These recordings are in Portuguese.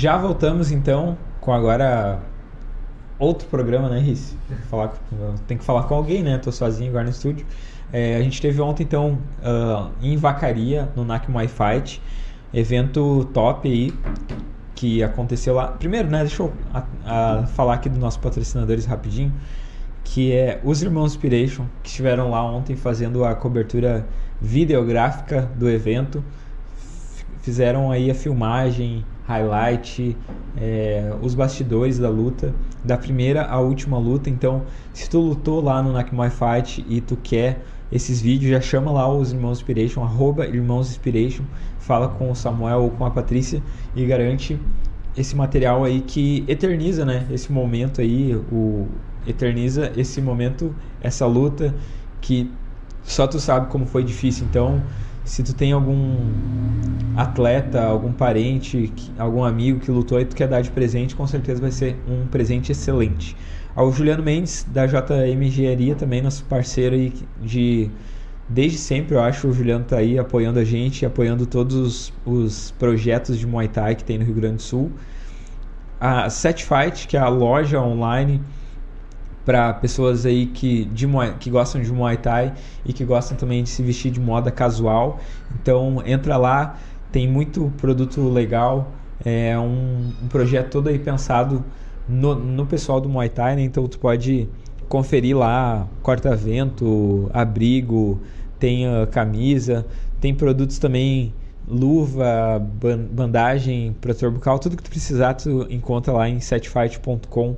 Já voltamos então com agora outro programa, né, Riz? Falar, tem que falar com alguém, né? Tô sozinho agora no estúdio. É, a gente teve ontem então uh, em Vacaria, no NAC Muay Fight, evento top aí que aconteceu lá. Primeiro, né, deixa eu a, a falar aqui dos nossos patrocinadores rapidinho, que é os Irmãos Inspiration, que estiveram lá ontem fazendo a cobertura videográfica do evento. Fizeram aí a filmagem, highlight, é, os bastidores da luta, da primeira à última luta. Então, se tu lutou lá no Nakmai Fight e tu quer esses vídeos, já chama lá os Irmãos Inspiration, arroba Irmãos Inspiration, fala com o Samuel ou com a Patrícia e garante esse material aí que eterniza, né? Esse momento aí, o eterniza esse momento, essa luta que só tu sabe como foi difícil. Então, se tu tem algum atleta, algum parente, algum amigo que lutou e tu quer dar de presente, com certeza vai ser um presente excelente. Ao Juliano Mendes, da JM Engenharia, também nosso parceiro aí de desde sempre, eu acho, o Juliano tá aí apoiando a gente, apoiando todos os, os projetos de Muay Thai que tem no Rio Grande do Sul. A Set Fight, que é a loja online para pessoas aí que, de, que gostam de Muay Thai e que gostam também de se vestir de moda casual. Então entra lá, tem muito produto legal, é um, um projeto todo aí pensado no, no pessoal do Muay Thai, né? Então tu pode conferir lá corta-vento, abrigo, tem uh, camisa, tem produtos também luva, bandagem, protetor bucal, tudo que tu precisar tu encontra lá em setfight.com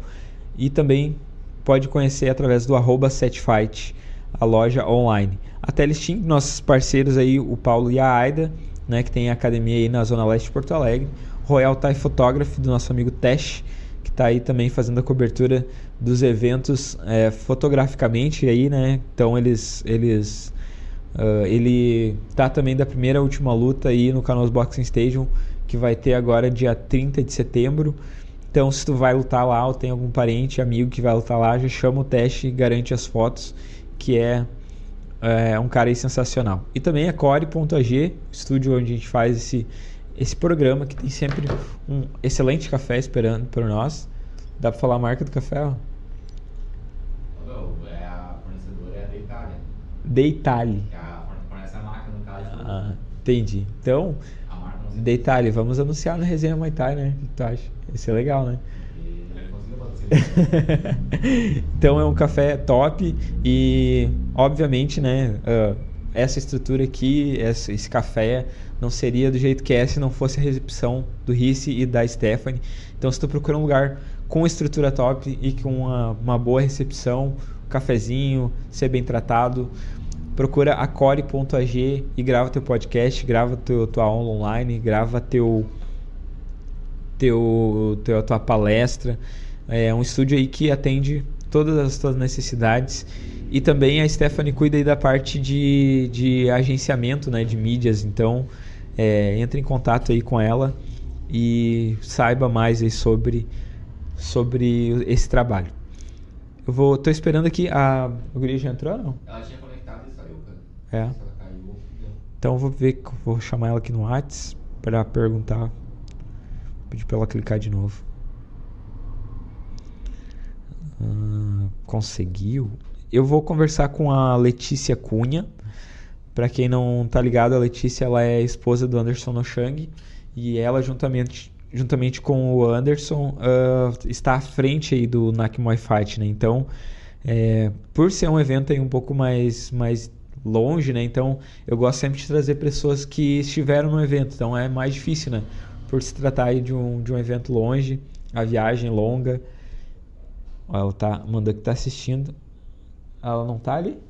e também pode conhecer através do arroba setfight, a loja online. A Telestim, nossos parceiros aí, o Paulo e a Aida, né, que tem a academia aí na Zona Leste de Porto Alegre. Royal Thai Photography, do nosso amigo Tesh, que está aí também fazendo a cobertura dos eventos é, fotograficamente aí, né? Então eles eles uh, ele tá também da primeira última luta aí no Canoas Boxing Stadium que vai ter agora dia 30 de setembro. Então se tu vai lutar lá ou tem algum parente, amigo que vai lutar lá, já chama o teste e garante as fotos, que é, é um cara aí sensacional. E também a Core.ag, estúdio onde a gente faz esse esse programa que tem sempre um excelente café esperando por nós. Dá pra falar a marca do café? Ó? Não, é a fornecedora é a Deitali. Deitali. Que é a fornece a marca, no caso. Ah, entendi. Então, Deitali, vamos anunciar na resenha Muay Thai, né? O que tu acha? Isso é legal, né? então é um café top e obviamente né uh, essa estrutura aqui esse, café não seria do jeito que é se não fosse a recepção do Risse e da Stephanie. Então, se tu procura um lugar com estrutura top e com uma, uma boa recepção, um cafezinho, ser bem tratado, procura a core.ag e grava teu podcast, grava teu, tua aula online, grava teu, teu, teu, tua palestra. É um estúdio aí que atende todas as tuas necessidades. E também a Stephanie cuida aí da parte de, de agenciamento né, de mídias. Então, é, entre em contato aí com ela e saiba mais aí sobre, sobre esse trabalho. Eu vou, tô esperando aqui. A, a guria já entrou não? Ela tinha conectado e saiu, cara. É. Então eu vou ver, vou chamar ela aqui no Whats para perguntar. Pedir para ela clicar de novo. Ah, conseguiu? Eu vou conversar com a Letícia Cunha para quem não tá ligado, a Letícia ela é esposa do Anderson Nochang e ela juntamente juntamente com o Anderson uh, está à frente aí do NAC Fight, né? Então, é, por ser um evento aí um pouco mais mais longe, né? Então, eu gosto sempre de trazer pessoas que estiveram no evento. Então, é mais difícil, né? Por se tratar aí de um, de um evento longe, a viagem longa. Ó, ela tá mandando que tá assistindo. Ela não tá ali?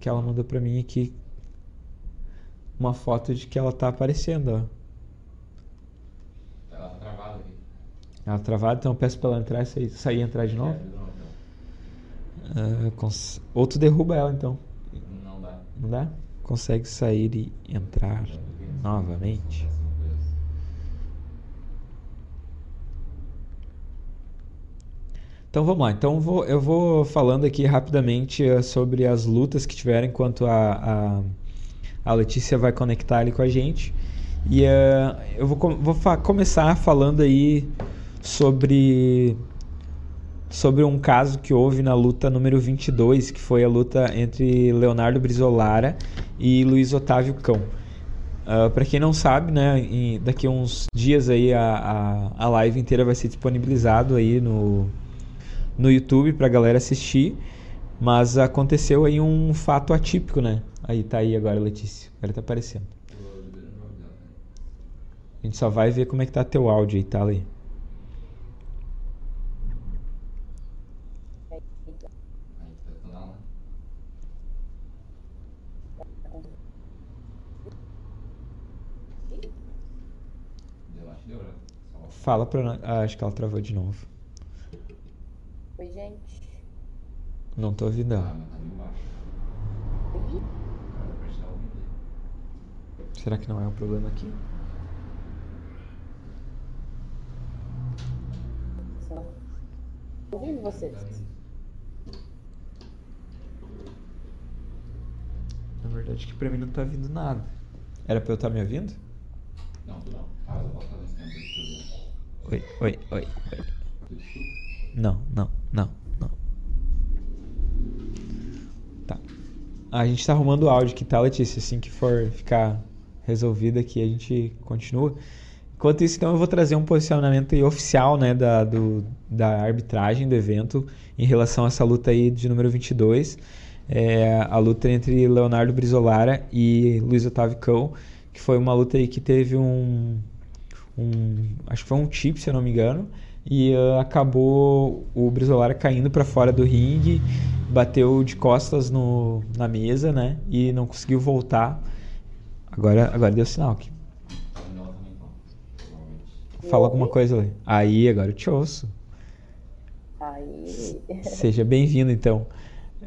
que ela mandou pra mim aqui uma foto de que ela tá aparecendo, ó. Ela tá travada aqui. Ela tá travada, então eu peço pra ela entrar e sair, sair e entrar de novo. Uh, cons... Ou tu derruba ela então. Não dá. Não dá? Consegue sair e entrar novamente. Então vamos lá. Então vou, eu vou falando aqui rapidamente uh, sobre as lutas que tiveram enquanto a, a, a, Letícia vai conectar ali com a gente. E uh, eu vou, vou começar falando aí sobre sobre um caso que houve na luta número 22, que foi a luta entre Leonardo Brizolara e Luiz Otávio Cão. Uh, ah, para quem não sabe, né, em, daqui uns dias aí a, a, a, live inteira vai ser disponibilizado aí no, no YouTube para galera assistir. Mas aconteceu aí um fato atípico, né? Aí tá aí agora, Letícia. Agora tá aparecendo. A gente só vai ver como é que tá teu áudio aí, tá, ali. Fala pra nós. Ah, acho que ela travou de novo. Oi, gente. Não tô ouvindo ela. Será que não é um problema aqui? ouvindo vocês. Na verdade, que pra mim não tá vindo nada. Era pra eu estar tá me ouvindo? Não, tu não. Tempo Oi, oi, oi, oi. Não, não, não, não. Tá. A gente tá arrumando o áudio que tá, Letícia? Assim que for ficar resolvido aqui, a gente continua. Enquanto isso, então, eu vou trazer um posicionamento oficial né, da, do, da arbitragem do evento em relação a essa luta aí de número 22. É, a luta entre Leonardo Brizolara e Luiz Otávio Cão, que foi uma luta aí que teve um, um, acho que foi um chip, se eu não me engano, e uh, acabou o Brizolara caindo para fora do ringue, bateu de costas no, na mesa, né? E não conseguiu voltar. Agora, agora deu sinal aqui. Fala alguma coisa ali. Aí, agora eu te ouço. Aí. Seja bem-vindo, então.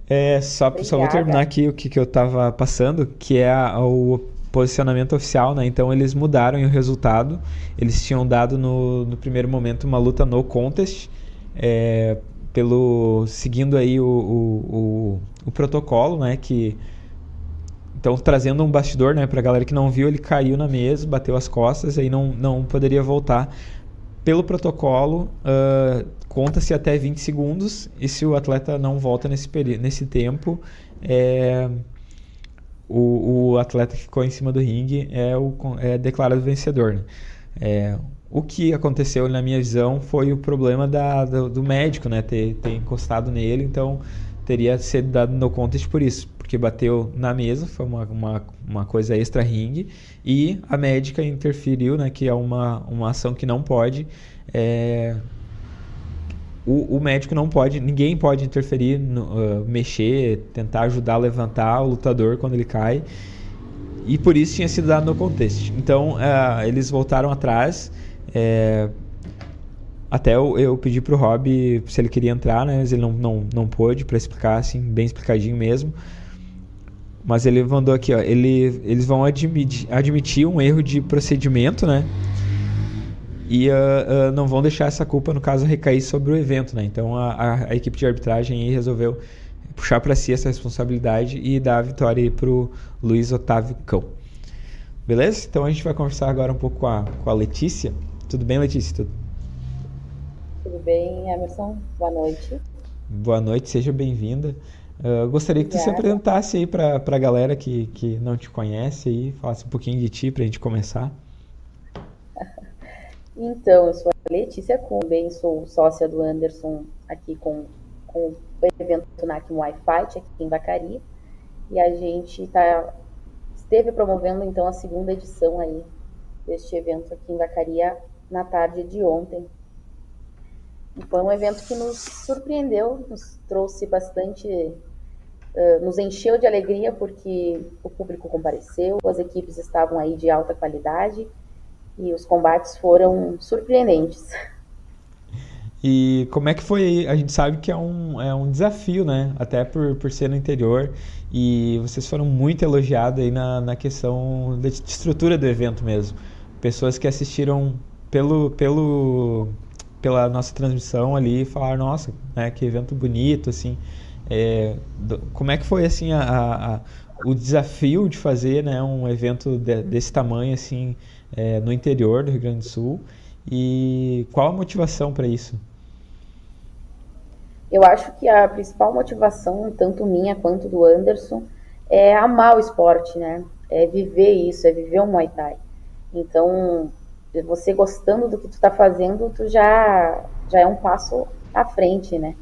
É, só, só vou terminar aqui o que, que eu estava passando, que é a, o posicionamento oficial, né? Então eles mudaram o resultado. Eles tinham dado no, no primeiro momento uma luta no contest, é, pelo seguindo aí o, o, o, o, protocolo, né? Que então trazendo um bastidor, né? Para galera que não viu, ele caiu na mesa, bateu as costas, aí não não poderia voltar. Pelo protocolo, uh, conta-se até 20 segundos e se o atleta não volta nesse, nesse tempo, é, o, o atleta que ficou em cima do ringue é, o, é declarado vencedor. Né? É, o que aconteceu na minha visão foi o problema da, do, do, médico, né? Ter, ter encostado nele, então teria sido dado no contest por isso, porque bateu na mesa, foi uma, uma, uma coisa extra ringue, e a médica interferiu, né? Que é uma, uma ação que não pode. É, o, o, médico não pode, ninguém pode interferir, no, uh, mexer, tentar ajudar a levantar o lutador quando ele cai. E por isso tinha sido dado no contexto. Então uh, eles voltaram atrás. É, até eu, eu pedi pro Rob se ele queria entrar, né? Mas ele não, não, não pôde, para explicar assim, bem explicadinho mesmo. Mas ele mandou aqui, ó. Ele, eles vão admitir, admitir um erro de procedimento, né? E uh, uh, não vão deixar essa culpa, no caso, recair sobre o evento. Né? Então a, a, a equipe de arbitragem resolveu puxar para si essa responsabilidade e dar a vitória para o Luiz Otávio Cão. Beleza? Então a gente vai conversar agora um pouco com a, com a Letícia. Tudo bem, Letícia? Tudo, Tudo bem, Emerson? Boa noite. Boa noite, seja bem-vinda. Uh, gostaria que Obrigada. tu se apresentasse aí para a galera que, que não te conhece e falasse um pouquinho de ti para a gente começar. Então, eu sou a Letícia também sou sócia do Anderson aqui com, com o evento NAC Fight aqui em Vacaria. E a gente tá, esteve promovendo então a segunda edição aí deste evento aqui em Vacaria na tarde de ontem. E foi um evento que nos surpreendeu, nos trouxe bastante, uh, nos encheu de alegria porque o público compareceu, as equipes estavam aí de alta qualidade e os combates foram surpreendentes. E como é que foi? A gente sabe que é um, é um desafio, né? Até por, por ser no interior. E vocês foram muito elogiados aí na, na questão da estrutura do evento mesmo. Pessoas que assistiram pelo, pelo, pela nossa transmissão ali falaram, nossa, né, que evento bonito, assim. É, do, como é que foi assim a, a, o desafio de fazer né, um evento de, desse tamanho assim é, no interior do Rio Grande do Sul e qual a motivação para isso? Eu acho que a principal motivação, tanto minha quanto do Anderson, é amar o esporte, né? É viver isso, é viver o Muay Thai. Então, você gostando do que tu está fazendo, tu já, já é um passo à frente, né?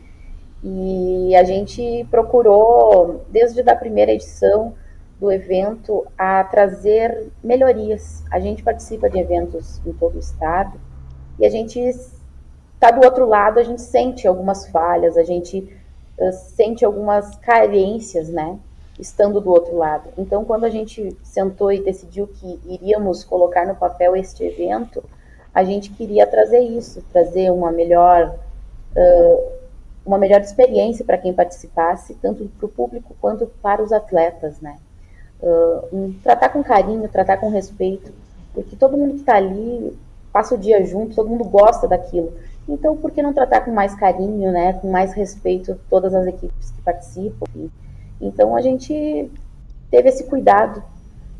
E a gente procurou, desde a primeira edição do evento, a trazer melhorias. A gente participa de eventos em todo o estado e a gente está do outro lado, a gente sente algumas falhas, a gente sente algumas carências, né? Estando do outro lado. Então, quando a gente sentou e decidiu que iríamos colocar no papel este evento, a gente queria trazer isso, trazer uma melhor, uh, uma melhor experiência para quem participasse, tanto para o público quanto para os atletas, né? Uh, tratar com carinho, tratar com respeito, porque todo mundo que está ali passa o dia junto, todo mundo gosta daquilo. Então, por que não tratar com mais carinho, né, com mais respeito todas as equipes que participam? Então, a gente teve esse cuidado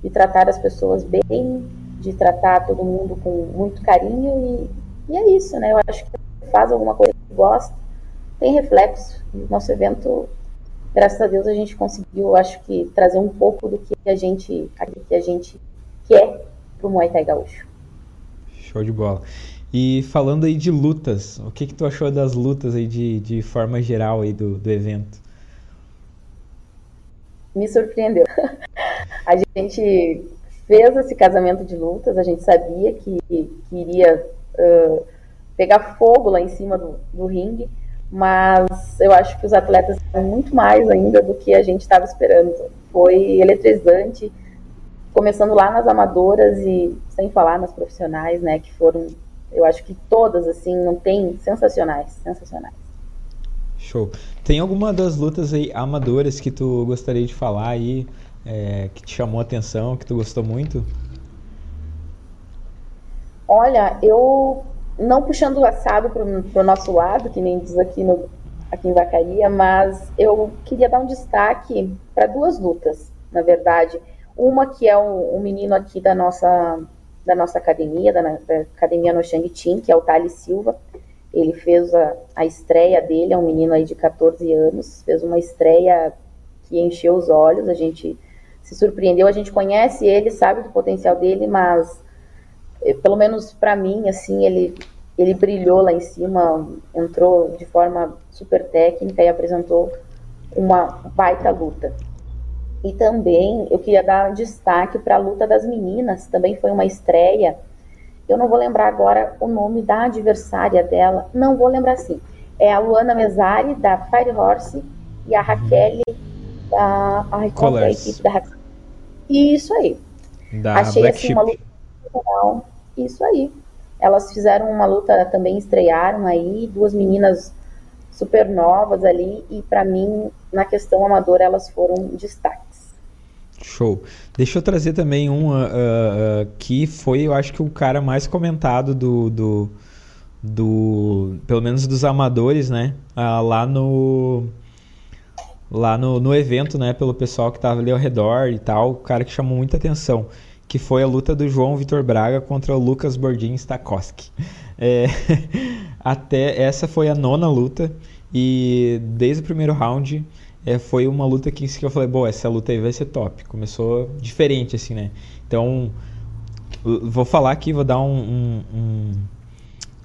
de tratar as pessoas bem, de tratar todo mundo com muito carinho e, e é isso, né? Eu acho que faz alguma coisa que gosta, tem reflexo. Nosso evento, graças a Deus, a gente conseguiu, acho que, trazer um pouco do que a gente, que a gente quer para o Muay Thai Gaúcho. Show de bola. E falando aí de lutas, o que que tu achou das lutas aí de, de forma geral aí do, do evento? Me surpreendeu. A gente fez esse casamento de lutas, a gente sabia que, que iria uh, pegar fogo lá em cima do, do ringue, mas eu acho que os atletas eram muito mais ainda do que a gente estava esperando. Foi eletrizante, começando lá nas amadoras e sem falar nas profissionais, né, que foram eu acho que todas, assim, não tem sensacionais, sensacionais. Show. Tem alguma das lutas aí amadoras que tu gostaria de falar aí, é, que te chamou a atenção, que tu gostou muito? Olha, eu não puxando o assado para o nosso lado, que nem diz aqui, no, aqui em Vacaria, mas eu queria dar um destaque para duas lutas, na verdade. Uma que é um, um menino aqui da nossa da nossa academia, da, da academia no Team, que é o Thales Silva. Ele fez a, a estreia dele, é um menino aí de 14 anos, fez uma estreia que encheu os olhos, a gente se surpreendeu, a gente conhece ele, sabe do potencial dele, mas pelo menos para mim, assim, ele ele brilhou lá em cima, entrou de forma super técnica e apresentou uma baita luta. E também eu queria dar destaque para a luta das meninas, também foi uma estreia. Eu não vou lembrar agora o nome da adversária dela, não vou lembrar sim. É a Luana Mesari, da Fire Horse, e a Raquel da. Qual é a equipe da Raquel? Isso aí. Da Achei Black assim, uma luta Isso aí. Elas fizeram uma luta também, estrearam aí, duas meninas super novas ali, e para mim, na questão amadora, elas foram destaque. Show. Deixa eu trazer também um uh, uh, que foi, eu acho que o cara mais comentado do, do, do pelo menos dos amadores, né? Uh, lá no lá no, no evento, né? Pelo pessoal que estava ali ao redor e tal, o cara que chamou muita atenção, que foi a luta do João Vitor Braga contra o Lucas Bordin Stakowski. É, até essa foi a nona luta e desde o primeiro round é, foi uma luta que, que eu falei, bom, essa luta aí vai ser top. Começou diferente, assim, né? Então, vou falar aqui, vou dar um, um, um,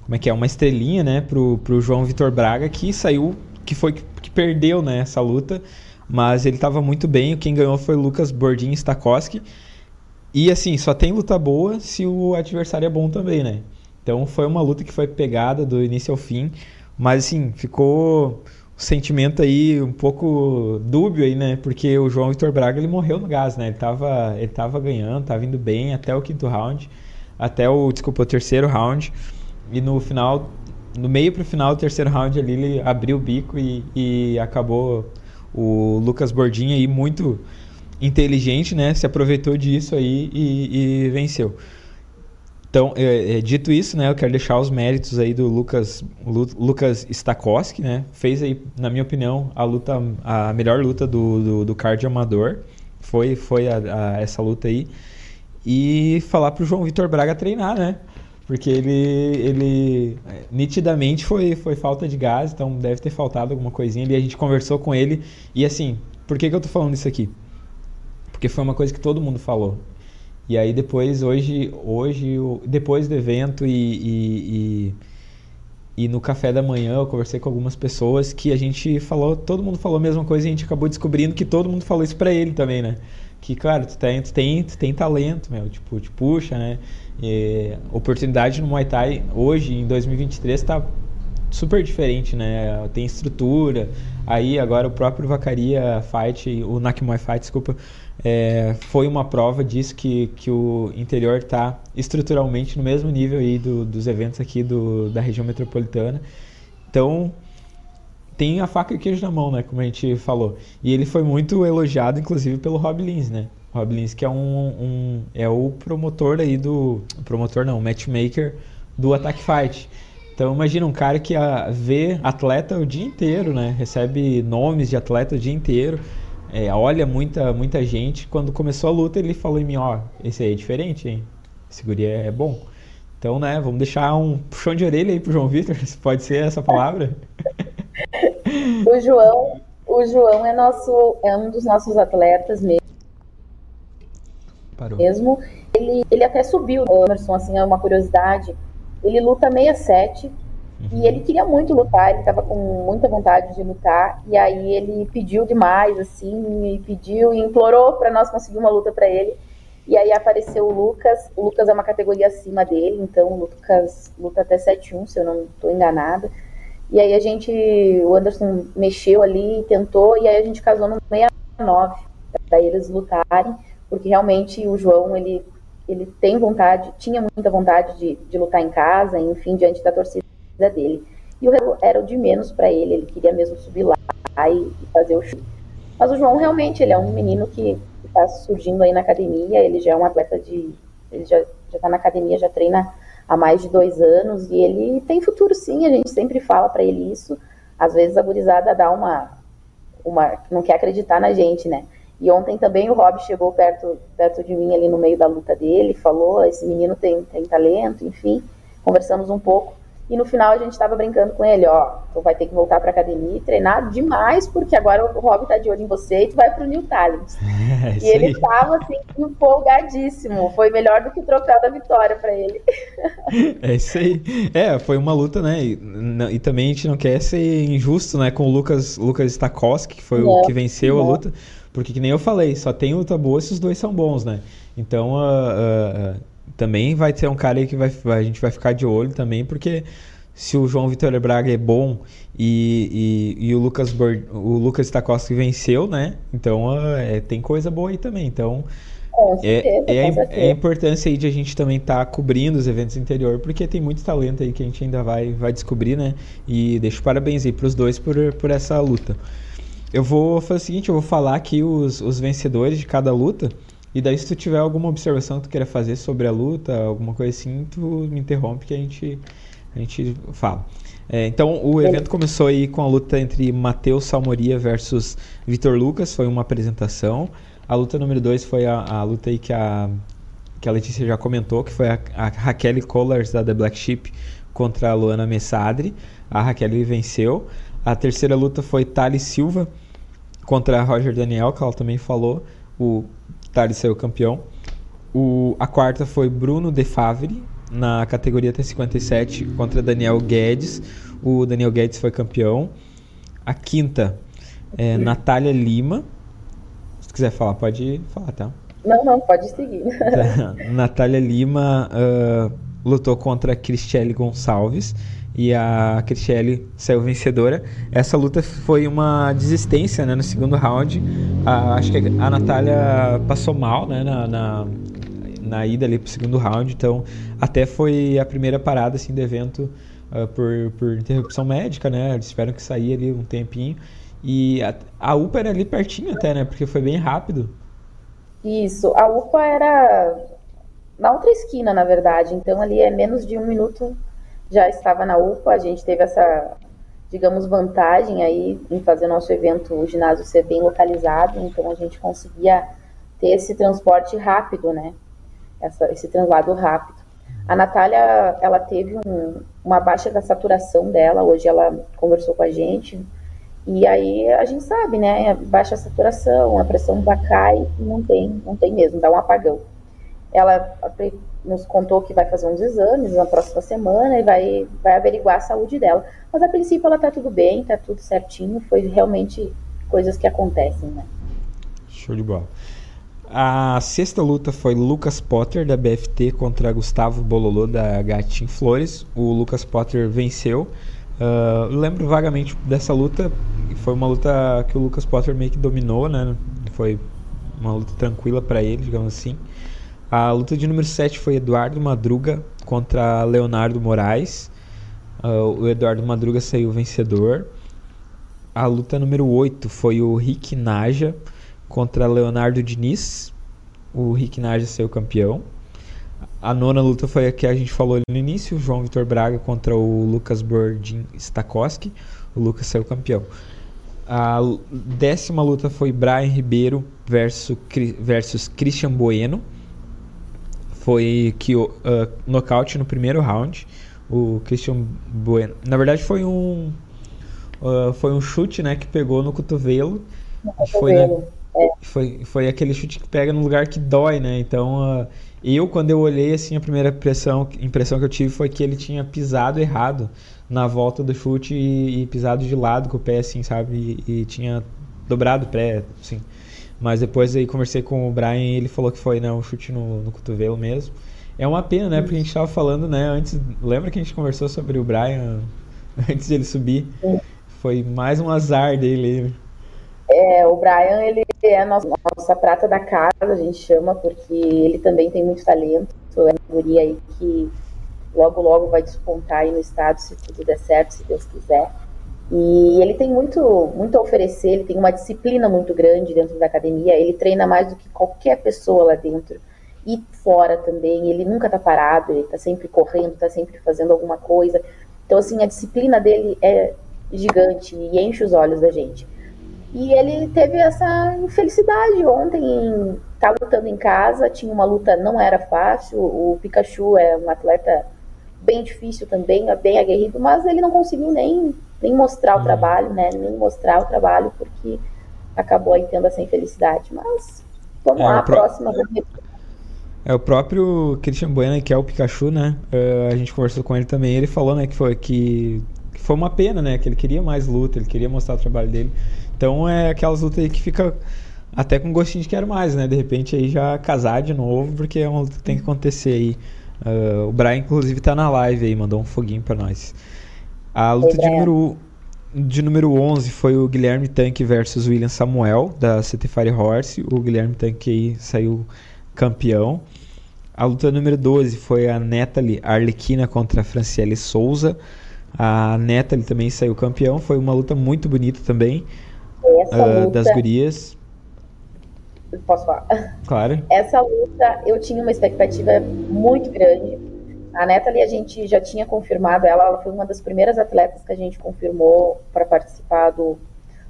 como é que é, uma estrelinha, né, pro, pro João Vitor Braga, que saiu, que foi, que perdeu, né, essa luta, mas ele estava muito bem, quem ganhou foi Lucas Bordin Stakowski, e assim, só tem luta boa se o adversário é bom também, né? Então foi uma luta que foi pegada do início ao fim, mas assim, ficou sentimento aí um pouco dúbio aí, né? Porque o João Vitor Braga ele morreu no gás, né? Ele tava, ele tava ganhando, tava indo bem até o quinto round, até o, desculpa, o terceiro round. E no final, no meio pro final do terceiro round ali, ele abriu o bico e, e acabou o Lucas Bordinha aí muito inteligente, né? Se aproveitou disso aí e, e venceu. Então, é, é, dito isso, né, eu quero deixar os méritos aí do Lucas, Lu, Lucas Stakowski, né? Fez aí, na minha opinião, a luta, a melhor luta do, do, do card amador. Foi, foi a, a, essa luta aí. E falar pro João Vitor Braga treinar, né? Porque ele, ele nitidamente foi, foi falta de gás, então deve ter faltado alguma coisinha ali. A gente conversou com ele. E assim, por que, que eu tô falando isso aqui? Porque foi uma coisa que todo mundo falou. E aí depois, hoje, hoje depois do evento e, e, e, e, no café da manhã eu conversei com algumas pessoas que a gente falou, todo mundo falou a mesma coisa e a gente acabou descobrindo que todo mundo falou isso pra ele também, né? Que, claro, tu tem, tu tem, tu tem talento, meu, tipo, te puxa, né? E, oportunidade no Muay Thai hoje, em 2023, está super diferente, né? Tem estrutura. Aí agora o próprio Vacaria Fight, o Nakmuay Fight, desculpa, é, foi uma prova disso que, que o interior está estruturalmente no mesmo nível aí do, dos eventos aqui do, da região metropolitana. Então tem a faca e o queijo na mão, né? Como a gente falou. E ele foi muito elogiado, inclusive, pelo Rob Lins, né? Rob Lins, que é um, um, é o promotor aí do. Promotor não, matchmaker do Attack Fight. Então imagina um cara que a, vê atleta o dia inteiro, né? Recebe nomes de atleta o dia inteiro. É, olha muita, muita gente. Quando começou a luta, ele falou em mim, ó, esse aí é diferente, hein? Esse guri é, é bom. Então, né, vamos deixar um puxão de orelha aí pro João Vitor, se pode ser essa palavra. o João, o João é nosso, é um dos nossos atletas mesmo. Parou. Mesmo. Ele, ele até subiu, Emerson, assim, é uma curiosidade. Ele luta 67 uhum. e ele queria muito lutar, ele estava com muita vontade de lutar. E aí ele pediu demais, assim, e pediu e implorou para nós conseguir uma luta para ele. E aí apareceu o Lucas. O Lucas é uma categoria acima dele, então o Lucas luta até 7-1, se eu não estou enganada. E aí a gente, o Anderson mexeu ali, tentou, e aí a gente casou no 69 para eles lutarem porque realmente o João, ele, ele tem vontade, tinha muita vontade de, de lutar em casa, enfim, diante da torcida dele. E o era o de menos para ele, ele queria mesmo subir lá e, fazer o show. Mas o João realmente, ele é um menino que está surgindo aí na academia, ele já é um atleta de. Ele já está na academia, já treina há mais de dois anos e ele tem futuro sim, a gente sempre fala para ele isso. Às vezes a gurizada dá uma, uma. não quer acreditar na gente, né? E ontem também o Rob chegou perto, perto de mim ali no meio da luta dele, falou, esse menino tem, tem talento, enfim, conversamos um pouco. E no final a gente estava brincando com ele, ó, tu vai ter que voltar para academia e treinar demais, porque agora o Rob tá de olho em você e tu vai pro New Talent. É, e ele estava assim empolgadíssimo, foi melhor do que o troféu da vitória para ele. É isso aí. É, foi uma luta, né? E, e, também a gente não quer ser injusto, né, com o Lucas Lucas Stakowski, que foi não, o que venceu não. a luta. Porque que nem eu falei, só tem luta boa se os dois são bons, né? Então, uh, uh, uh, também vai ter um cara aí que vai, a gente vai ficar de olho também, porque se o João Vitor Braga é bom e, e, e o Lucas o Lucas Stakoski venceu, né? Então é, tem coisa boa aí também. Então é, é, é, a importância aí de a gente também estar tá cobrindo os eventos interior, porque tem muito talento aí que a gente ainda vai, vai descobrir, né? E deixo parabéns aí para os dois por, por essa luta. Eu vou fazer o seguinte, eu vou falar aqui os, os vencedores de cada luta. E daí se tu tiver alguma observação que tu queira fazer sobre a luta, alguma coisa assim, tu me interrompe que a gente, a gente fala. É, então o evento começou aí com a luta entre Matheus Salmoria versus Vitor Lucas, foi uma apresentação. A luta número 2 foi a, a, luta aí que a, que a Letícia já comentou, que foi a, a Raquel Collars da The Black Sheep contra a Luana Messadri. A Raquel venceu. A terceira luta foi Thales Silva contra Roger Daniel, que ela também falou. O Thales saiu campeão. O, a quarta foi Bruno De Favre, na categoria T57, contra Daniel Guedes. O Daniel Guedes foi campeão. A quinta é Natália Lima. Se quiser falar, pode falar, tá? Não, não, pode seguir. Natália Lima uh, lutou contra Cristiane Gonçalves e a Cristiane saiu vencedora. Essa luta foi uma desistência né, no segundo round. A, acho que a Natália passou mal né, na, na, na ida ali pro segundo round, então até foi a primeira parada assim, do evento uh, por, por interrupção médica, né? Eles tiveram que sair ali um tempinho. E a, a UPA era ali pertinho até, né? Porque foi bem rápido. Isso, a UPA era na outra esquina, na verdade. Então ali é menos de um minuto já estava na UPA. A gente teve essa, digamos, vantagem aí em fazer nosso evento, o ginásio ser bem localizado. Então a gente conseguia ter esse transporte rápido, né? Essa, esse translado rápido. A Natália, ela teve um, uma baixa da saturação dela. Hoje ela conversou com a gente. E aí a gente sabe, né? Baixa a saturação, a pressão cai não tem, não tem mesmo, dá um apagão. Ela nos contou que vai fazer uns exames na próxima semana e vai, vai averiguar a saúde dela. Mas a princípio ela tá tudo bem, tá tudo certinho, foi realmente coisas que acontecem, né? Show de bola. A sexta luta foi Lucas Potter da BFT contra Gustavo Bololô da Gatim Flores. O Lucas Potter venceu. Uh, lembro vagamente dessa luta. Foi uma luta que o Lucas Potter meio que dominou, né? Foi uma luta tranquila para ele, digamos assim. A luta de número 7 foi Eduardo Madruga contra Leonardo Moraes. Uh, o Eduardo Madruga saiu vencedor. A luta número 8 foi o Rick Naja contra Leonardo Diniz. O Rick Naja saiu campeão. A nona luta foi a que a gente falou no início, João Vitor Braga contra o Lucas Bordin Stakowski. O Lucas saiu campeão. A décima luta foi Brian Ribeiro versus, versus Christian Bueno foi que o uh, nocaute no primeiro round. O Christian Bueno. Na verdade foi um uh, foi um chute, né, que pegou no cotovelo. No foi, né, é. foi foi aquele chute que pega no lugar que dói, né? Então uh, eu quando eu olhei assim a primeira impressão impressão que eu tive foi que ele tinha pisado errado na volta do chute e, e pisado de lado com o pé assim, sabe? E, e tinha dobrado o pé, assim. Mas depois aí conversei com o Brian e ele falou que foi né, um chute no, no cotovelo mesmo. É uma pena, né? Porque a gente estava falando, né, antes. Lembra que a gente conversou sobre o Brian antes de ele subir? Foi mais um azar dele. É, o Brian, ele é a nossa, nossa prata da casa, a gente chama, porque ele também tem muito talento. É uma guria aí que logo, logo vai despontar aí no estado, se tudo der certo, se Deus quiser. E ele tem muito, muito a oferecer, ele tem uma disciplina muito grande dentro da academia, ele treina mais do que qualquer pessoa lá dentro. E fora também, ele nunca tá parado, ele tá sempre correndo, tá sempre fazendo alguma coisa. Então, assim, a disciplina dele é gigante e enche os olhos da gente. E ele teve essa infelicidade ontem tá lutando em casa, tinha uma luta, não era fácil, o Pikachu é um atleta bem difícil também, bem aguerrido, mas ele não conseguiu nem nem mostrar o uhum. trabalho, né? Nem mostrar o trabalho, porque acabou aí tendo essa infelicidade. Mas vamos é, lá, a pro... próxima. É o próprio Christian Bueno, que é o Pikachu, né? Uh, a gente conversou com ele também. Ele falou, né, que foi que, que, foi uma pena, né? Que ele queria mais luta, ele queria mostrar o trabalho dele. Então é aquelas lutas aí que fica até com gostinho de quero mais, né? De repente aí já casar de novo, porque é uma luta que tem que acontecer aí. Uh, o Brian, inclusive, tá na live aí, mandou um foguinho para nós. A luta de número, de número 11 foi o Guilherme Tanque versus William Samuel, da CT Fire Horse. O Guilherme Tanque aí saiu campeão. A luta número 12 foi a Natalie Arlequina contra a Franciele Souza. A Natalie também saiu campeão. Foi uma luta muito bonita também. Uh, luta... Das gurias. Posso falar? Claro. Essa luta eu tinha uma expectativa muito grande a Natalie, a gente já tinha confirmado ela, ela foi uma das primeiras atletas que a gente confirmou para participar do,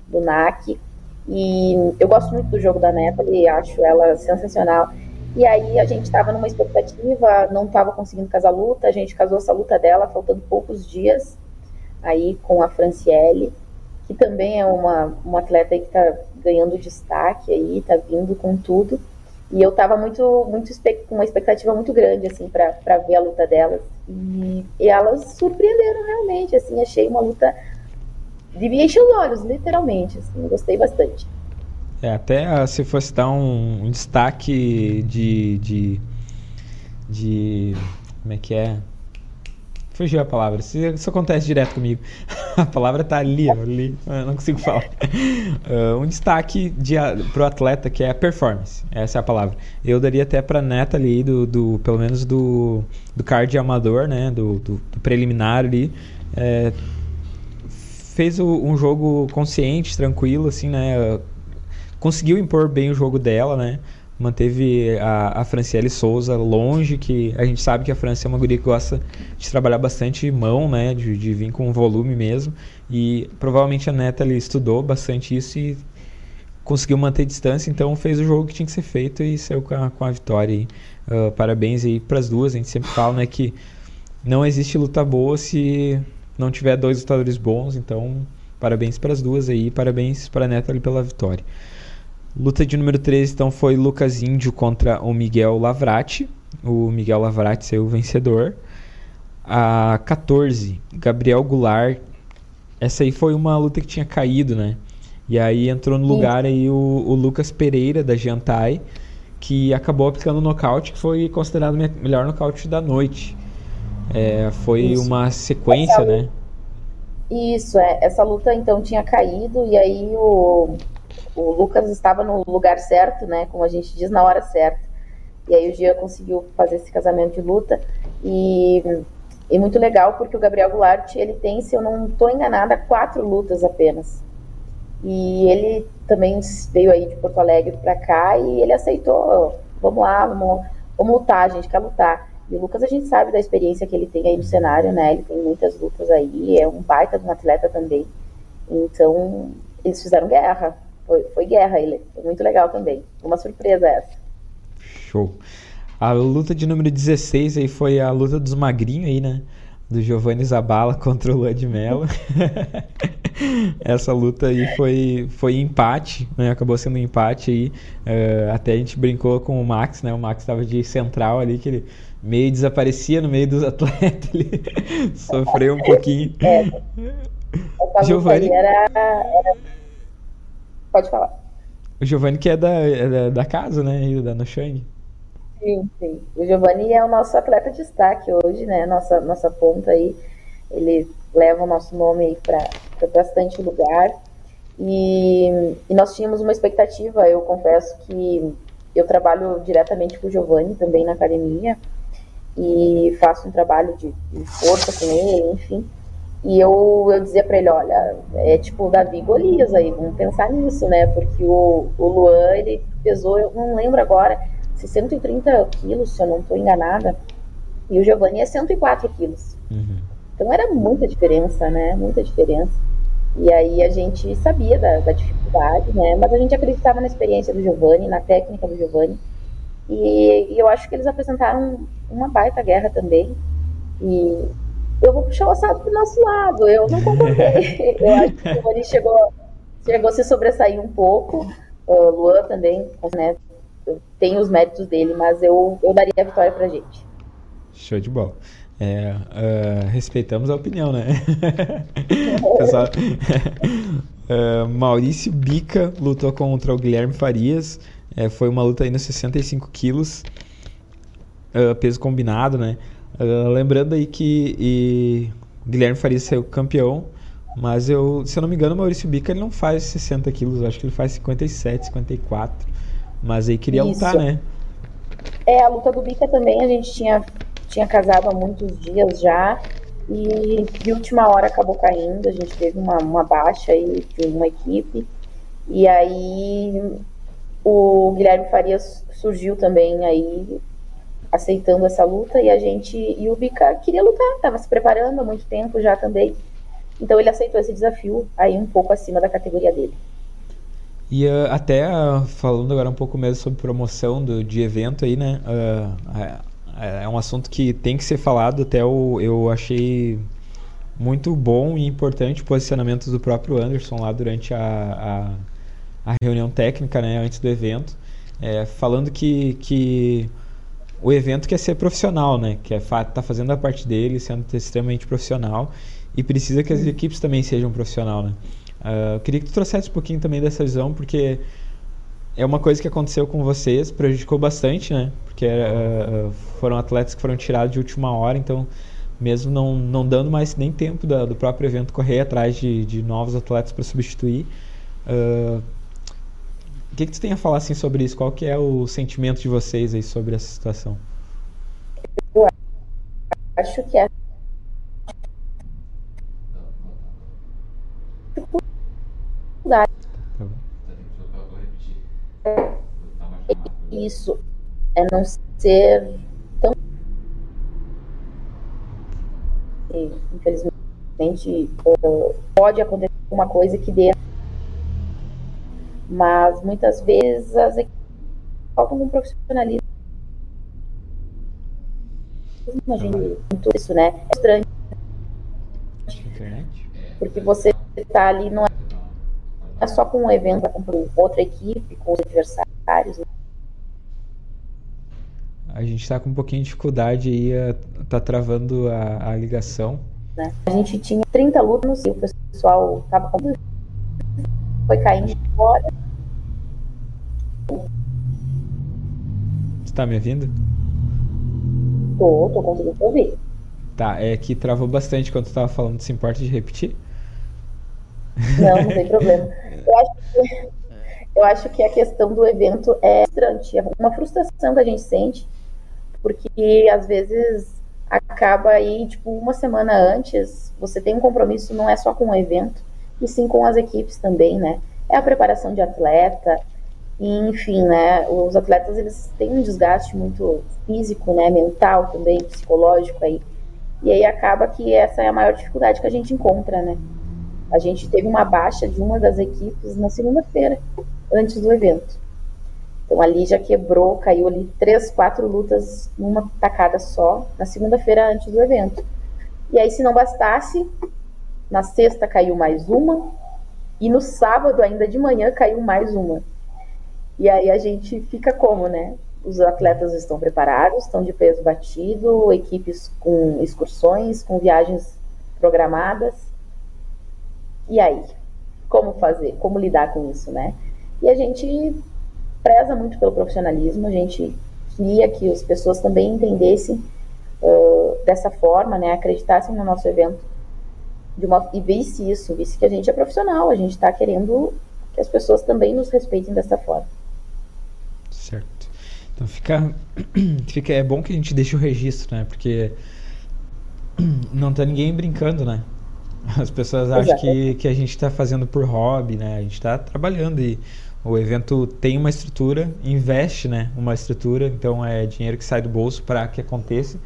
do NAC. E eu gosto muito do jogo da Natalie, acho ela sensacional. E aí a gente estava numa expectativa, não estava conseguindo casar luta, a gente casou essa luta dela faltando poucos dias aí com a Franciele, que também é uma, uma atleta que está ganhando destaque aí, está vindo com tudo. E eu tava muito, muito com uma expectativa muito grande, assim, para ver a luta delas. E, e, elas surpreenderam realmente, assim, achei uma luta de encher os olhos, literalmente, assim, gostei bastante. É, até uh, se fosse dar um, um destaque de, de, de. Como é que é? Fugiu a palavra. Isso, acontece direto comigo. a palavra tá ali, ali eu não consigo falar. Uh, um destaque de, pro atleta que é a performance. Essa é a palavra. Eu daria até pra neta ali, do, do pelo menos do, do card amador, né? Do, do, do preliminar ali. É, fez o, um jogo consciente, tranquilo, assim, né? Conseguiu impor bem o jogo dela, né? Manteve a, a Franciele Souza longe, que a gente sabe que a França é uma guria que gosta de trabalhar bastante mão, né, de, de vir com volume mesmo, e provavelmente a Neta estudou bastante isso e conseguiu manter distância, então fez o jogo que tinha que ser feito e saiu com a, com a vitória. Uh, parabéns aí para as duas, a gente sempre fala né, que não existe luta boa se não tiver dois lutadores bons, então parabéns para as duas aí, parabéns para a Neta pela vitória. Luta de número 13, então, foi Lucas Índio contra o Miguel Lavrati. O Miguel Lavrati saiu vencedor. A 14, Gabriel Goulart. Essa aí foi uma luta que tinha caído, né? E aí entrou no lugar aí o, o Lucas Pereira, da Gentai, que acabou aplicando o nocaute, que foi considerado o melhor nocaute da noite. É, foi Isso. uma sequência, né? Isso, é. Essa luta então tinha caído, e aí o o Lucas estava no lugar certo, né? Como a gente diz, na hora certa. E aí o Gia conseguiu fazer esse casamento de luta. E, e muito legal porque o Gabriel Goulart, ele tem, se eu não estou enganada, quatro lutas apenas. E ele também veio aí de Porto Alegre para cá e ele aceitou, vamos lá, vamos, vamos lutar, a gente quer lutar. E o Lucas a gente sabe da experiência que ele tem aí no cenário, né? Ele tem muitas lutas aí, é um baita de um atleta também. Então, eles fizeram guerra. Foi, foi guerra ele. Foi muito legal também. Uma surpresa essa. Show. A luta de número 16 aí foi a luta dos magrinhos aí, né? Do Giovanni Zabala contra o Lud Mello. Essa luta aí foi, foi empate, né? Acabou sendo um empate aí. Uh, até a gente brincou com o Max, né? O Max estava de central ali, que ele meio desaparecia no meio dos atletas. Ele sofreu um pouquinho. É, Giovanni... Era, era Pode falar. O Giovanni que é da, é da, da, casa, né? Da Noshang. Sim, sim. O Giovanni é o nosso atleta de destaque hoje, né? Nossa, nossa ponta aí. Ele leva o nosso nome aí para bastante lugar. E, e, nós tínhamos uma expectativa, eu confesso que eu trabalho diretamente com o Giovanni também na academia e faço um trabalho de, de força com ele, enfim. E eu, eu dizia para ele, olha, é tipo Davi Golias aí, vamos pensar nisso, né? Porque o, o Luan, ele pesou, eu não lembro agora, 130 quilos, se eu não estou enganada, e o Giovanni é 104 quilos. Uhum. Então era muita diferença, né? Muita diferença. E aí a gente sabia da, da, dificuldade, né? Mas a gente acreditava na experiência do Giovanni, na técnica do Giovanni. E, e eu acho que eles apresentaram uma baita guerra também. E eu vou puxar o assado pro nosso lado. Eu não concordei. eu acho que o Giovanni chegou, chegou a se sobressair um pouco. O Luan também, né? Tem os méritos dele, mas eu, eu daria a vitória pra gente. Show de bola. É, uh, respeitamos a opinião, né? Pessoal, uh, Maurício Bica lutou contra o Guilherme Farias. É, foi uma luta aí nos 65 quilos. Uh, peso combinado, né? Uh, lembrando aí que Guilherme Faria saiu campeão, mas eu, se eu não me engano, o Maurício Bica ele não faz 60 quilos, acho que ele faz 57, 54. Mas aí queria Isso. lutar, né? É, a luta do Bica também a gente tinha, tinha casado há muitos dias já. E de última hora acabou caindo, a gente teve uma, uma baixa aí de uma equipe. E aí o Guilherme Farias surgiu também aí aceitando essa luta e a gente e o Bica queria lutar, estava se preparando há muito tempo já também. Então ele aceitou esse desafio aí um pouco acima da categoria dele. E uh, até uh, falando agora um pouco mesmo sobre promoção do, de evento aí, né? Uh, é um assunto que tem que ser falado. Até o, eu achei muito bom e importante o posicionamento do próprio Anderson lá durante a, a, a reunião técnica, né? Antes do evento, é, falando que, que o evento quer ser profissional, né? Que é tá fazendo a parte dele, sendo extremamente profissional e precisa que as equipes também sejam profissional, né? Uh, queria que tu trouxesse um pouquinho também dessa visão, porque é uma coisa que aconteceu com vocês, prejudicou bastante, né? Porque uh, foram atletas que foram tirados de última hora, então mesmo não, não dando mais nem tempo da, do próprio evento correr atrás de, de novos atletas para substituir. Uh, o que, que tu tem a falar assim, sobre isso? Qual que é o sentimento de vocês aí sobre essa situação? Eu acho que é dificuldade. Tá isso é não ser tão. Infelizmente, pode acontecer alguma coisa que dê. Mas muitas vezes as equipes faltam um profissionalismo. A gente muito isso, né? É estranho. Porque você está ali, não é só com um evento, é com outra equipe, com os adversários. Né? A gente está com um pouquinho de dificuldade aí, tá travando a, a ligação. Né? A gente tinha 30 alunos e o pessoal estava com... foi caindo fora. Você está me ouvindo? Tô, tô conseguindo ouvir. Tá, é que travou bastante quando tu estava falando, se importa de repetir? Não, não tem problema. Eu acho, que, eu acho que a questão do evento é frustrante, é uma frustração que a gente sente porque às vezes acaba aí, tipo, uma semana antes, você tem um compromisso não é só com o evento, e sim com as equipes também, né? É a preparação de atleta, e, enfim, né? Os atletas, eles têm um desgaste muito físico, né? Mental também, psicológico aí. E aí acaba que essa é a maior dificuldade que a gente encontra, né? A gente teve uma baixa de uma das equipes na segunda-feira, antes do evento. Então ali já quebrou, caiu ali três, quatro lutas numa tacada só, na segunda-feira antes do evento. E aí, se não bastasse, na sexta caiu mais uma, e no sábado, ainda de manhã, caiu mais uma. E aí a gente fica como, né? Os atletas estão preparados, estão de peso batido, equipes com excursões, com viagens programadas. E aí? Como fazer? Como lidar com isso, né? E a gente preza muito pelo profissionalismo, a gente queria que as pessoas também entendessem uh, dessa forma, né, acreditassem no nosso evento de uma, e visse isso, visse que a gente é profissional, a gente está querendo que as pessoas também nos respeitem dessa forma. Certo. Então fica, fica é bom que a gente deixe o registro, né? Porque não tá ninguém brincando, né? As pessoas acham que, que a gente está fazendo por hobby, né? A gente está trabalhando e o evento tem uma estrutura, investe, né, uma estrutura, então é dinheiro que sai do bolso para que aconteça,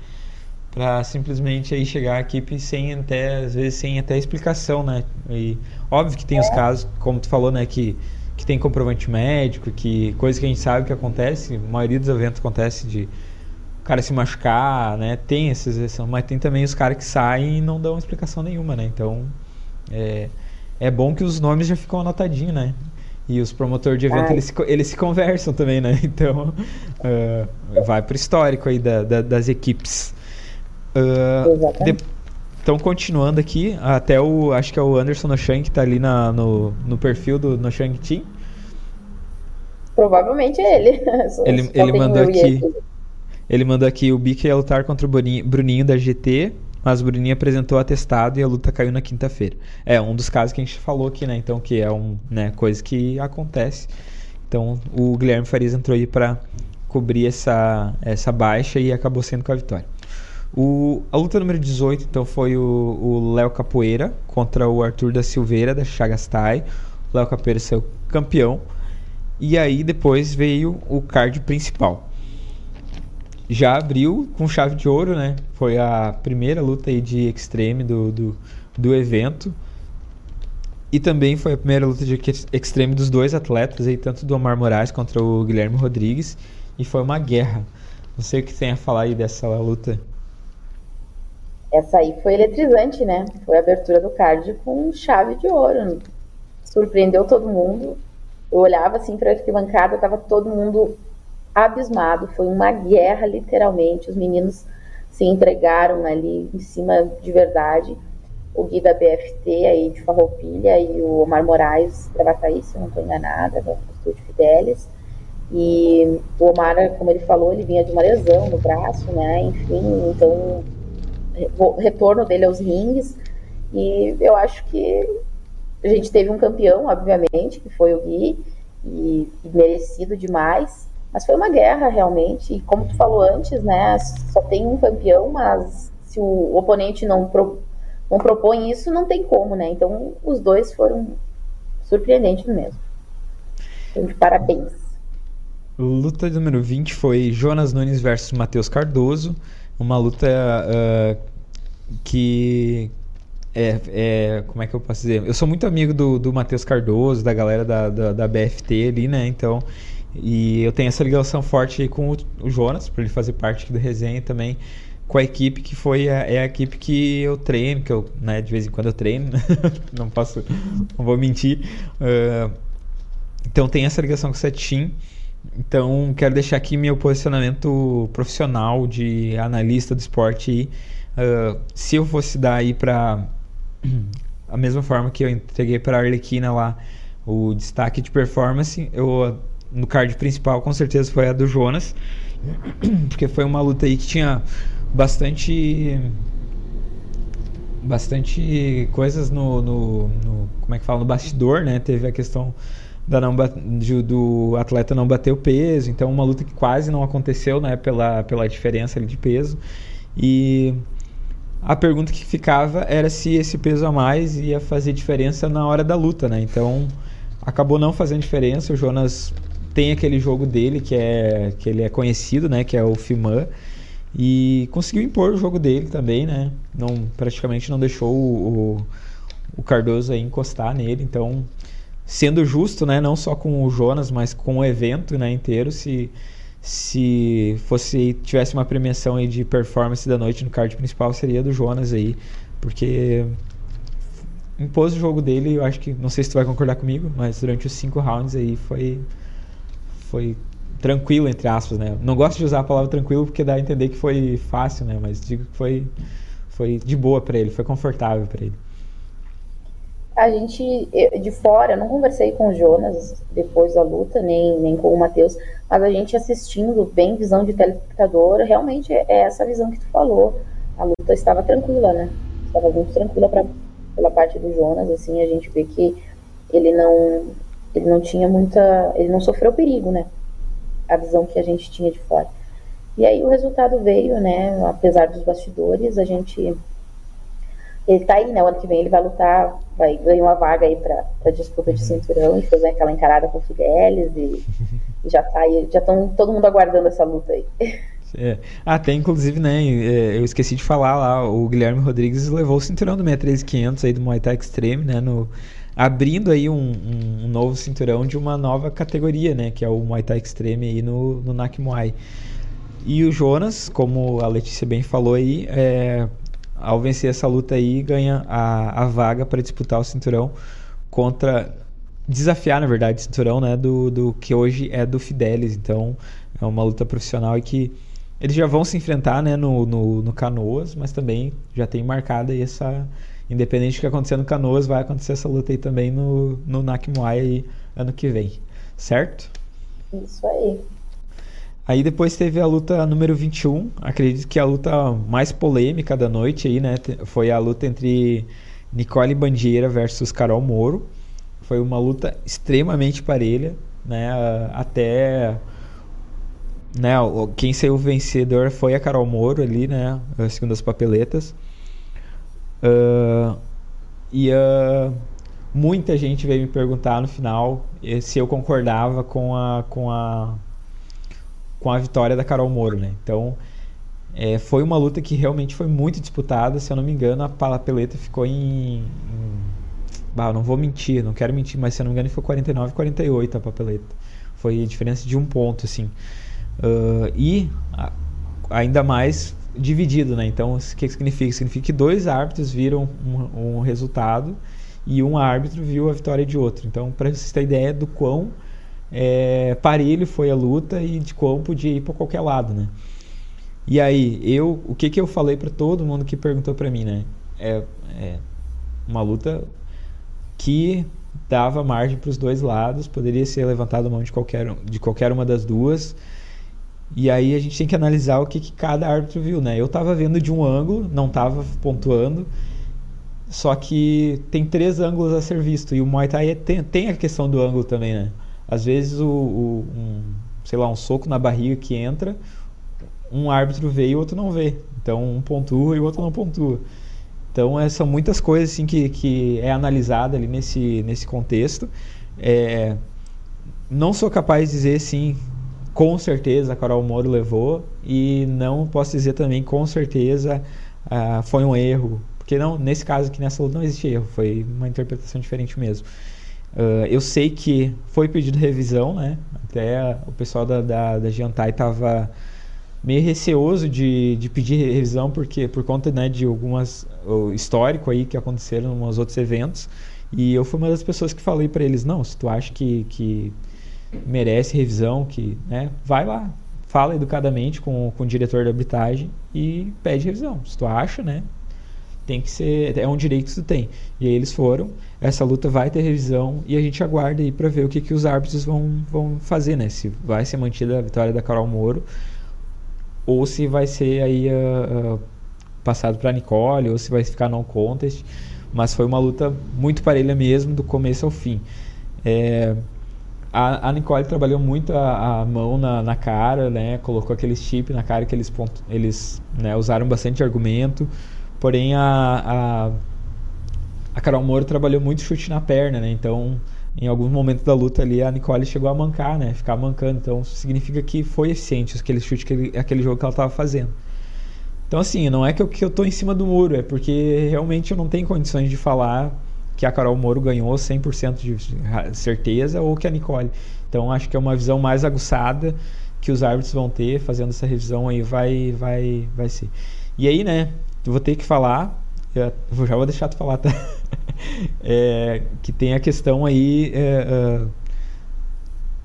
para simplesmente aí chegar a equipe sem até às vezes sem até explicação, né? E óbvio que tem os casos, como tu falou, né, que que tem comprovante médico, que coisa que a gente sabe que acontece, a maioria dos eventos acontece de o cara se machucar, né? Tem essas exceções, mas tem também os caras que saem e não dão explicação nenhuma, né? Então, é, é bom que os nomes já ficam anotadinhos, né? E os promotores de evento, eles se, eles se conversam também, né? Então, uh, vai pro histórico aí da, da, das equipes. Uh, então, continuando aqui, até o. Acho que é o Anderson Noshang que tá ali na, no, no perfil do Noshang Team. Provavelmente é ele. ele, ele mandou aqui. Ele mandou aqui o Bica ia lutar contra o Bruninho, Bruninho da GT mas o Bruninho apresentou atestado e a luta caiu na quinta-feira. É um dos casos que a gente falou aqui, né? Então, que é um, né, coisa que acontece. Então, o Guilherme Farias entrou aí para cobrir essa, essa baixa e acabou sendo com a vitória. O, a luta número 18, então, foi o Léo Capoeira contra o Arthur da Silveira, da Chagastai. Léo Capoeira saiu campeão. E aí, depois veio o card principal já abriu com chave de ouro, né? Foi a primeira luta aí de Extreme do, do, do evento. E também foi a primeira luta de Extreme dos dois atletas, aí, tanto do Omar Moraes contra o Guilherme Rodrigues. E foi uma guerra. Não sei o que tem a falar aí dessa luta. Essa aí foi eletrizante, né? Foi a abertura do card com chave de ouro. Surpreendeu todo mundo. Eu olhava assim para a arquibancada, tava todo mundo abismado, foi uma guerra literalmente, os meninos se entregaram ali em cima de verdade. O Gui da BFT aí de Farroupilha e o Omar Moraes da Bataí, se não estou enganada, do Estúdio Fidelis. E o Omar, como ele falou, ele vinha de uma lesão no braço, né? Enfim, então retorno dele aos rings. E eu acho que a gente teve um campeão, obviamente, que foi o Gui, e, e merecido demais. Mas foi uma guerra realmente, e como tu falou antes, né, só tem um campeão, mas se o oponente não, pro, não propõe isso, não tem como, né? Então os dois foram surpreendentes mesmo. Então, parabéns. Luta número 20 foi Jonas Nunes versus Matheus Cardoso. Uma luta uh, que. É, é, Como é que eu posso dizer? Eu sou muito amigo do, do Matheus Cardoso, da galera da, da, da, BFT ali, né? Então. E eu tenho essa ligação forte com o, o Jonas, para ele fazer parte aqui do resenha também com a equipe que foi a, é a equipe que eu treino, que eu, né, de vez em quando eu treino, não posso, não vou mentir. Uh, então tem essa ligação com o Setim. Então, quero deixar aqui meu posicionamento profissional de analista do esporte. Uh, se eu fosse dar aí para a mesma forma que eu entreguei para a Arlequina lá o destaque de performance, eu no card principal com certeza foi a do Jonas, porque foi uma luta aí que tinha bastante bastante coisas no, no, no como é que fala no bastidor, né? Teve a questão da não de, do atleta não bater o peso, então uma luta que quase não aconteceu, né, pela, pela diferença de peso. E a pergunta que ficava era se esse peso a mais ia fazer diferença na hora da luta, né? Então acabou não fazendo diferença. O Jonas tem aquele jogo dele que é que ele é conhecido, né, que é o Fiman e conseguiu impor o jogo dele também, né? Não praticamente não deixou o, o, o Cardoso encostar nele, então sendo justo, né, não só com o Jonas, mas com o evento, né, inteiro, se se fosse tivesse uma premiação aí de performance da noite no card principal seria do Jonas aí, porque impôs o jogo dele, eu acho que não sei se tu vai concordar comigo, mas durante os cinco rounds aí foi foi tranquilo entre aspas, né? Não gosto de usar a palavra tranquilo porque dá a entender que foi fácil, né? Mas digo que foi foi de boa para ele, foi confortável para ele a gente, de fora, não conversei com o Jonas depois da luta, nem, nem com o Matheus, mas a gente assistindo, bem visão de telespectador, realmente é essa visão que tu falou. A luta estava tranquila, né? Estava muito tranquila pra, pela parte do Jonas, assim, a gente vê que ele não, ele não tinha muita, ele não sofreu perigo, né? A visão que a gente tinha de fora. E aí o resultado veio, né? Apesar dos bastidores, a gente ele tá aí, né? O ano que vem ele vai lutar, vai ganhar uma vaga aí pra, pra disputa de cinturão e fazer aquela encarada com o Fidelis e, e já tá aí, já estão todo mundo aguardando essa luta aí. É. Ah, tem inclusive, né? É, eu esqueci de falar lá, o Guilherme Rodrigues levou o cinturão do 63500 aí do Muay Thai Extreme, né? No, abrindo aí um, um, um, novo cinturão de uma nova categoria, né? Que é o Muay Thai Extreme aí no, no Nak Muay. E o Jonas, como a Letícia bem falou aí, é, ao vencer essa luta aí, ganha a, a vaga para disputar o cinturão contra. Desafiar, na verdade, o cinturão né, do, do que hoje é do Fidelis. Então, é uma luta profissional e que eles já vão se enfrentar né, no, no, no Canoas, mas também já tem marcada essa. Independente do que acontecer no Canoas, vai acontecer essa luta aí também no, no Nakmuai ano que vem. Certo? Isso aí. Aí depois teve a luta número 21, acredito que a luta mais polêmica da noite aí, né? Foi a luta entre Nicole Bandeira versus Carol Moro. Foi uma luta extremamente parelha, né? Até né, quem saiu vencedor foi a Carol Moro ali, né? Segundo as papeletas. Uh, e uh, muita gente veio me perguntar no final se eu concordava com a, com a com a vitória da Carol Moro, né? Então, é, foi uma luta que realmente foi muito disputada. Se eu não me engano, a papeleta ficou em. em bah, não vou mentir, não quero mentir, mas se eu não me engano, foi 49 48 a papeleta. Foi a diferença de um ponto, assim. Uh, e a, ainda mais dividido, né? Então, o que significa? Significa que dois árbitros viram um, um resultado e um árbitro viu a vitória de outro. Então, para vocês terem ideia do quão é, parelho foi a luta e de como podia ir para qualquer lado, né? E aí, eu, o que que eu falei para todo mundo que perguntou para mim, né? É, é, uma luta que dava margem para os dois lados, poderia ser levantado a mão de qualquer, de qualquer uma das duas. E aí a gente tem que analisar o que, que cada árbitro viu, né? Eu estava vendo de um ângulo, não estava pontuando, só que tem três ângulos a ser visto. E o Muay Thai tem, tem a questão do ângulo também, né? Às vezes o, o um, sei lá, um soco na barriga que entra, um árbitro vê e o outro não vê. Então um pontua e o outro não pontua. Então é, são muitas coisas assim que, que é analisada ali nesse, nesse contexto. É, não sou capaz de dizer sim com certeza a Carol Moro levou e não posso dizer também com certeza uh, foi um erro, porque não, nesse caso aqui nessa luta não existe erro, foi uma interpretação diferente mesmo. Uh, eu sei que foi pedido revisão, né? Até o pessoal da, da, da Giantai estava meio receoso de, de pedir revisão porque por conta né, de algumas o histórico aí que aconteceram uns outros eventos e eu fui uma das pessoas que falei para eles não se tu acha que, que merece revisão, que né, vai lá, fala educadamente com, com o diretor da arbitragem e pede revisão. Se tu acha, né? Tem que ser, é um direito que tu tem. E aí eles foram, essa luta vai ter revisão e a gente aguarda aí para ver o que, que os árbitros vão, vão fazer, né? Se vai ser mantida a vitória da Carol Moro ou se vai ser aí uh, uh, passado para Nicole ou se vai ficar no contest. Mas foi uma luta muito parelha mesmo, do começo ao fim. É, a, a Nicole trabalhou muito a, a mão na, na, cara, né? Colocou aquele chip na cara que eles, eles né, usaram bastante argumento. Porém, a, a, a Carol Moro trabalhou muito chute na perna, né? Então, em alguns momentos da luta ali, a Nicole chegou a mancar, né? Ficar mancando. Então, significa que foi eficiente aquele chute, aquele, aquele jogo que ela estava fazendo. Então, assim, não é que eu, que eu tô em cima do muro, é porque realmente eu não tenho condições de falar que a Carol Moro ganhou 100% de certeza ou que a Nicole. Então acho que é uma visão mais aguçada que os árbitros vão ter fazendo essa revisão aí vai vai vai ser. E aí, né, eu vou ter que falar, eu já vou deixar tu falar, tá? é, que tem a questão aí é, é,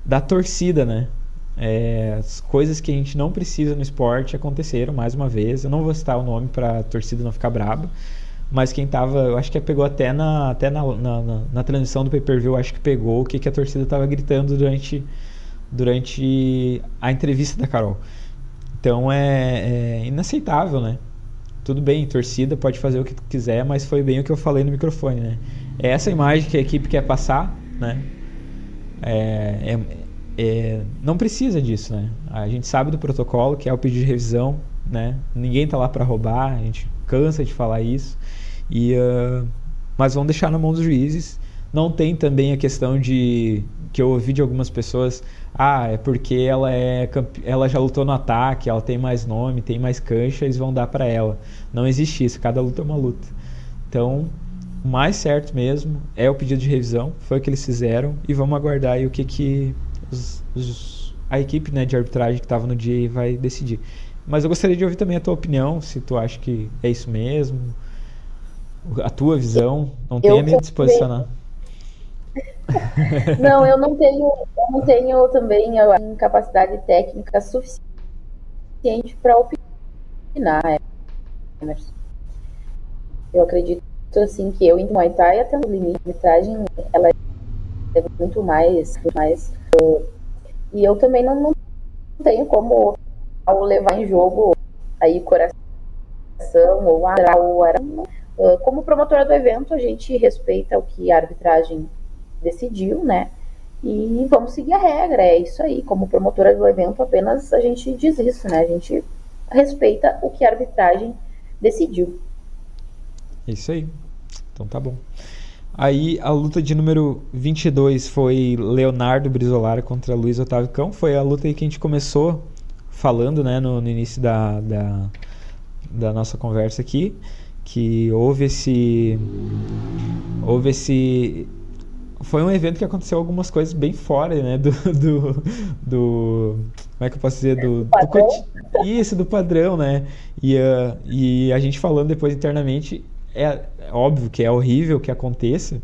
da torcida, né? É, as coisas que a gente não precisa no esporte aconteceram mais uma vez. Eu não vou citar o nome para a torcida não ficar braba, mas quem tava, eu acho que pegou até na, até na, na, na, na transmissão do pay-per-view, acho que pegou o que, que a torcida tava gritando durante, durante a entrevista da Carol. Então é, é inaceitável, né? Tudo bem, torcida pode fazer o que quiser, mas foi bem o que eu falei no microfone, né? É essa imagem que a equipe quer passar, né? É, é, é, não precisa disso, né? A gente sabe do protocolo, que é o pedido de revisão, né? Ninguém tá lá para roubar, a gente cansa de falar isso. E, uh, mas vão deixar na mão dos juízes. Não tem também a questão de que eu ouvi de algumas pessoas, ah, é porque ela é ela já lutou no ataque, ela tem mais nome, tem mais cancha, eles vão dar para ela. Não existe isso, cada luta é uma luta. Então, o mais certo mesmo é o pedido de revisão, foi o que eles fizeram e vamos aguardar aí o que que os, os, a equipe né, de arbitragem que estava no dia vai decidir. Mas eu gostaria de ouvir também a tua opinião, se tu acha que é isso mesmo, a tua visão. Não tenha nem de se posicionar. não, eu não tenho, eu não tenho também a capacidade técnica suficiente para opinar, Emerson. Eu acredito assim que eu em Muay Thai até o limite de arbitragem ela é muito mais, mais e eu também não, não tenho como ao levar em jogo aí coração ou a como promotora do evento, a gente respeita o que a arbitragem decidiu, né? E vamos seguir a regra, é isso aí. Como promotora do evento, apenas a gente diz isso, né? A gente respeita o que a arbitragem decidiu. Isso aí. Então tá bom. Aí a luta de número 22 foi Leonardo Brizolara contra Luiz Otávio Cão. Foi a luta aí que a gente começou falando né, no, no início da, da, da, nossa conversa aqui, que houve esse. Houve esse. Foi um evento que aconteceu algumas coisas bem fora, né? Do. do, do como é que eu posso dizer? Do, do isso, do padrão, né? E, uh, e a gente falando depois internamente, é, é óbvio que é horrível que aconteça,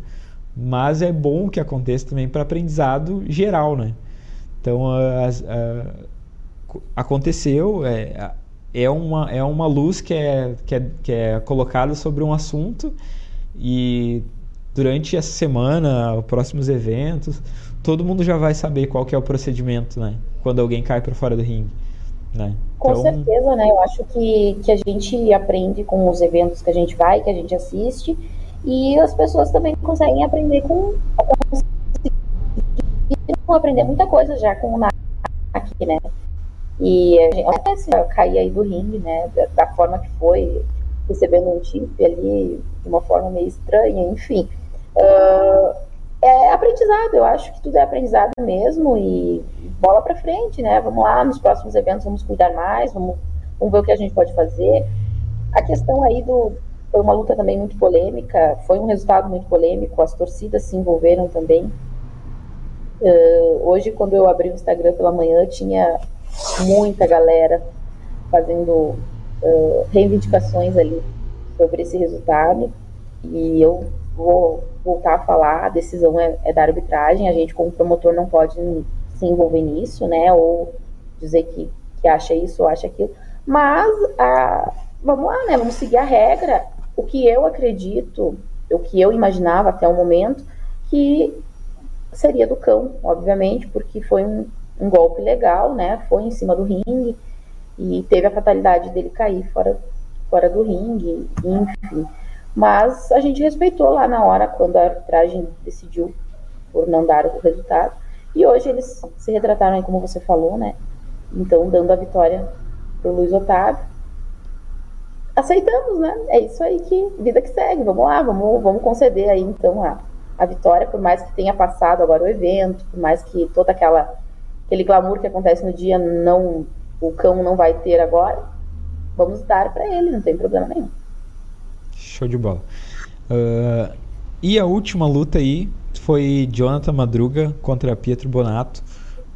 mas é bom que aconteça também para aprendizado geral, né? Então, uh, uh, aconteceu, é, é, uma, é uma luz que é, que, é, que é colocada sobre um assunto e durante essa semana, os próximos eventos, todo mundo já vai saber qual que é o procedimento, né? Quando alguém cai para fora do ringue. Né? Com então... certeza, né? Eu acho que, que a gente aprende com os eventos que a gente vai, que a gente assiste, e as pessoas também conseguem aprender com. aprender muita coisa já com o NAC, né? E a gente até assim, cair aí do ringue, né? Da, da, forma que foi, recebendo um chip ali de uma forma meio estranha, enfim. Uh, é aprendizado, eu acho que tudo é aprendizado mesmo e bola para frente, né? Vamos lá, nos próximos eventos vamos cuidar mais, vamos, vamos ver o que a gente pode fazer. A questão aí do. Foi uma luta também muito polêmica, foi um resultado muito polêmico, as torcidas se envolveram também. Uh, hoje, quando eu abri o Instagram pela manhã, tinha muita galera fazendo uh, reivindicações ali sobre esse resultado. E eu vou voltar a falar, a decisão é, é, da arbitragem, a gente como promotor não pode se envolver nisso, né, ou dizer que, que acha isso ou acha aquilo, mas a, vamos lá, né, vamos seguir a regra, o que eu acredito, o que eu imaginava até o momento, que seria do cão, obviamente, porque foi um, um golpe legal, né, foi em cima do ringue, e teve a fatalidade dele cair fora, fora do ringue, enfim. Mas a gente respeitou lá na hora, quando a arbitragem decidiu por não dar o resultado. E hoje eles se retrataram aí, como você falou, né? Então, dando a vitória pro Luiz Otávio. Aceitamos, né? É isso aí que vida que segue. Vamos lá, vamos, vamos conceder aí então a, a vitória, por mais que tenha passado agora o evento, por mais que toda aquela aquele glamour que acontece no dia não o cão não vai ter agora. Vamos dar para ele, não tem problema nenhum. Show de bola. Uh, e a última luta aí foi Jonathan Madruga contra Pietro Bonato.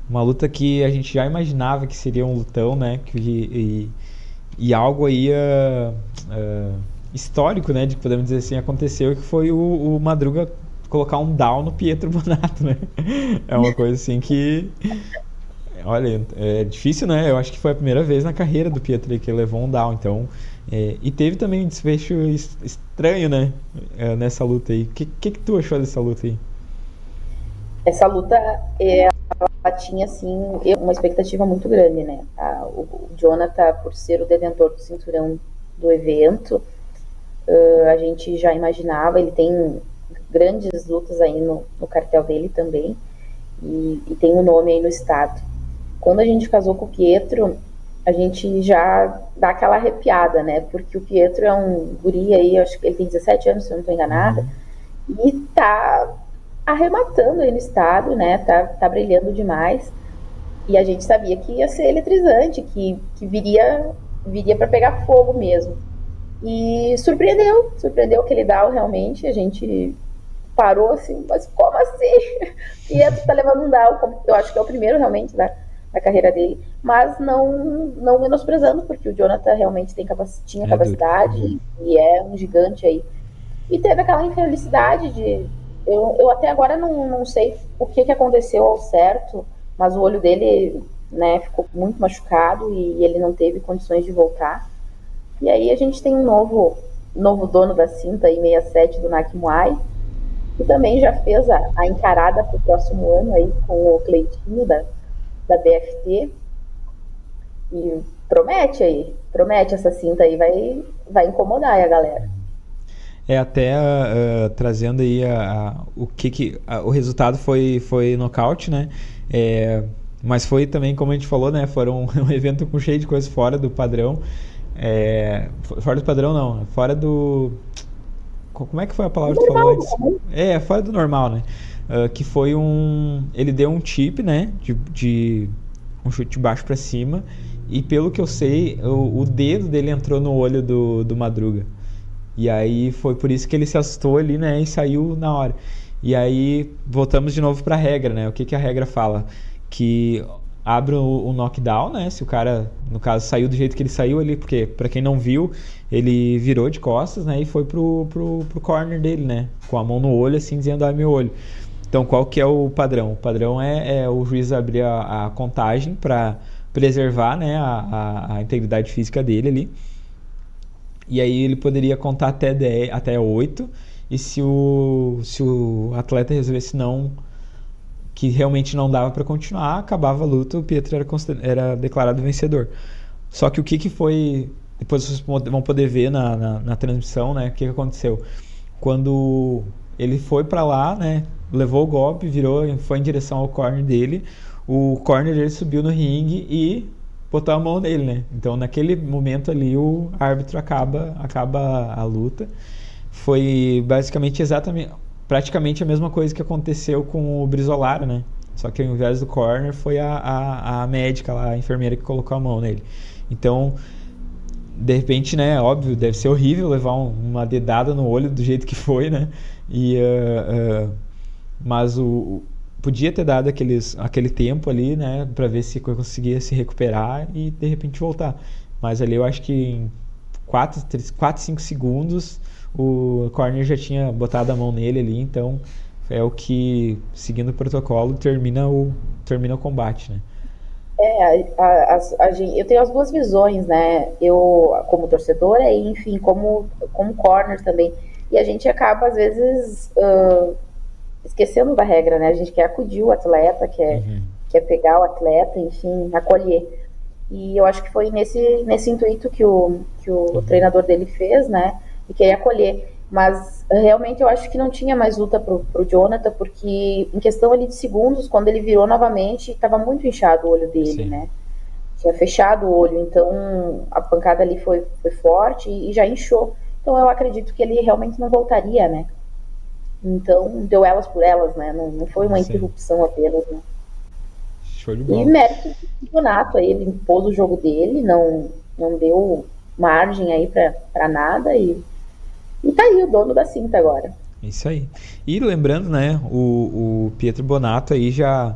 Uma luta que a gente já imaginava que seria um lutão, né? Que, e, e algo aí uh, uh, histórico, né? De podemos dizer assim, aconteceu que foi o, o, Madruga colocar um down no Pietro Bonato, né? É uma coisa assim que. Olha, é difícil, né? Eu acho que foi a primeira vez na carreira do Pietro que ele levou um down. Então, é, e teve também um desfecho estranho, né? É, nessa luta aí. O que, que, que, tu achou dessa luta aí? Essa luta, é, ela tinha, assim, uma expectativa muito grande, né? A, o, o Jonathan, por ser o detentor do cinturão do evento, uh, a gente já imaginava, ele tem grandes lutas aí no, no cartel dele também, e, e tem um nome aí no estado. Quando a gente casou com o Pietro, a gente já dá aquela arrepiada, né? Porque o Pietro é um guri aí, acho que ele tem 17 anos, se eu não estou enganada, uhum. e tá arrematando aí no estado, né? Tá, tá brilhando demais. E a gente sabia que ia ser eletrizante, que, que viria viria para pegar fogo mesmo. E surpreendeu, surpreendeu que ele dá realmente. A gente parou assim, mas como assim? Pietro tá levando um down, eu acho que é o primeiro realmente da, a carreira dele, mas não, não menosprezando, porque o Jonathan realmente tem capac tinha é capacidade uhum. e é um gigante aí. E teve aquela infelicidade de. Eu, eu até agora não, não sei o que, que aconteceu ao certo, mas o olho dele né, ficou muito machucado e ele não teve condições de voltar. E aí a gente tem um novo, novo dono da cinta, aí, 67 do Nakimuai, que também já fez a, a encarada para o próximo ano aí com o Cleitinho da, da BFT. E promete aí, promete essa cinta aí, vai, vai incomodar aí a galera. É, até uh, trazendo aí a, a, o que, que a, o resultado foi, foi nocaute, né? É, mas foi também, como a gente falou, né? Foram um evento com cheio de coisas fora do padrão. É, fora do padrão, não. Fora do. Como é que foi a palavra que tu falou antes? Né? É, fora do normal, né? Uh, que foi um. Ele deu um chip, né? De, de um chute de baixo para cima. E pelo que eu sei, o, o, dedo dele entrou no olho do, do Madruga. E aí foi por isso que ele se assustou ali, né? E saiu na hora. E aí voltamos de novo para a regra, né? O que, que a regra fala? Que abre o, o, knockdown, né? Se o cara, no caso, saiu do jeito que ele saiu ali, porque para quem não viu, ele virou de costas, né? E foi pro, pro, pro corner dele, né? Com a mão no olho, assim, dizendo, ai meu olho. Então, qual que é o padrão? O padrão é, é o juiz abrir a, a contagem para preservar né, a, a, a, integridade física dele ali. E aí ele poderia contar até, 10, até 8. E se o, se o atleta resolvesse não que realmente não dava para continuar, acabava a luta, o Pietro era, era, declarado vencedor. Só que o que, que foi. Depois vocês vão poder ver na, na, na transmissão, né? O que, que aconteceu. Quando ele foi para lá, né? Levou o golpe, virou, foi em direção ao corner dele. O corner dele subiu no ringue e botou a mão nele, né? Então naquele momento ali o árbitro acaba acaba a luta. Foi basicamente exatamente praticamente a mesma coisa que aconteceu com o Brizolara, né? Só que ao invés do corner foi a, a, a médica a enfermeira que colocou a mão nele. Então, de repente, né, óbvio, deve ser horrível levar um, uma dedada no olho do jeito que foi, né? E, uh, uh, mas o, podia ter dado aqueles, aquele tempo ali, né, para ver se conseguia se recuperar e de repente voltar. Mas ali eu acho que em 4, 4 5 segundos o corner já tinha botado a mão nele ali, então é o que, seguindo o protocolo, termina o, termina o combate, né? É, a, a, a, eu tenho as duas visões, né? Eu, como torcedora e, enfim, como, como corner também. E a gente acaba, às vezes, uh, esquecendo da regra, né? A gente quer acudir o atleta, quer, uhum. quer pegar o atleta, enfim, acolher. E eu acho que foi nesse, nesse intuito que o, que o uhum. treinador dele fez, né? E querer acolher. Mas realmente eu acho que não tinha mais luta pro, pro Jonathan, porque em questão ali de segundos, quando ele virou novamente, estava muito inchado o olho dele, Sim. né? Tinha fechado o olho, então a pancada ali foi, foi forte e, e já inchou. Então eu acredito que ele realmente não voltaria, né? Então deu elas por elas, né? Não, não foi uma Sim. interrupção apenas, né? Show de bola. E mérito do campeonato, aí ele impôs o jogo dele, não, não deu margem aí para nada e e tá aí o dono da cinta agora. Isso aí. E lembrando, né, o, o Pietro Bonato aí já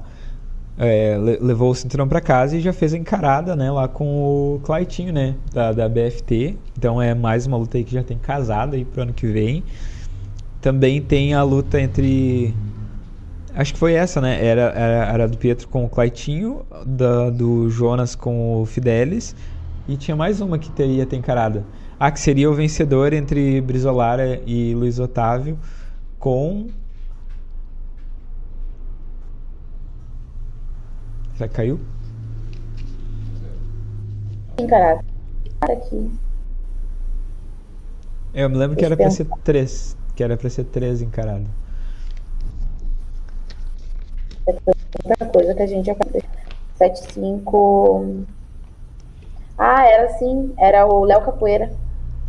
é, levou o cinturão para casa e já fez a encarada, né, lá com o Claitinho, né, da, da BFT. Então é mais uma luta aí que já tem casado aí pro ano que vem. Também tem a luta entre Acho que foi essa, né? Era, era, era do Pietro com o Claitinho, da, do Jonas com o Fidelis. E tinha mais uma que teria ter encarada. Ah, que seria o vencedor entre Brizolara e Luiz Otávio com. Será que caiu? Encarado. Aqui. É, eu me lembro que era pra ser três. Que era pra ser três encarado. É outra coisa que a gente acabou. 7, 5. Ah, era assim. Era o Léo Capoeira.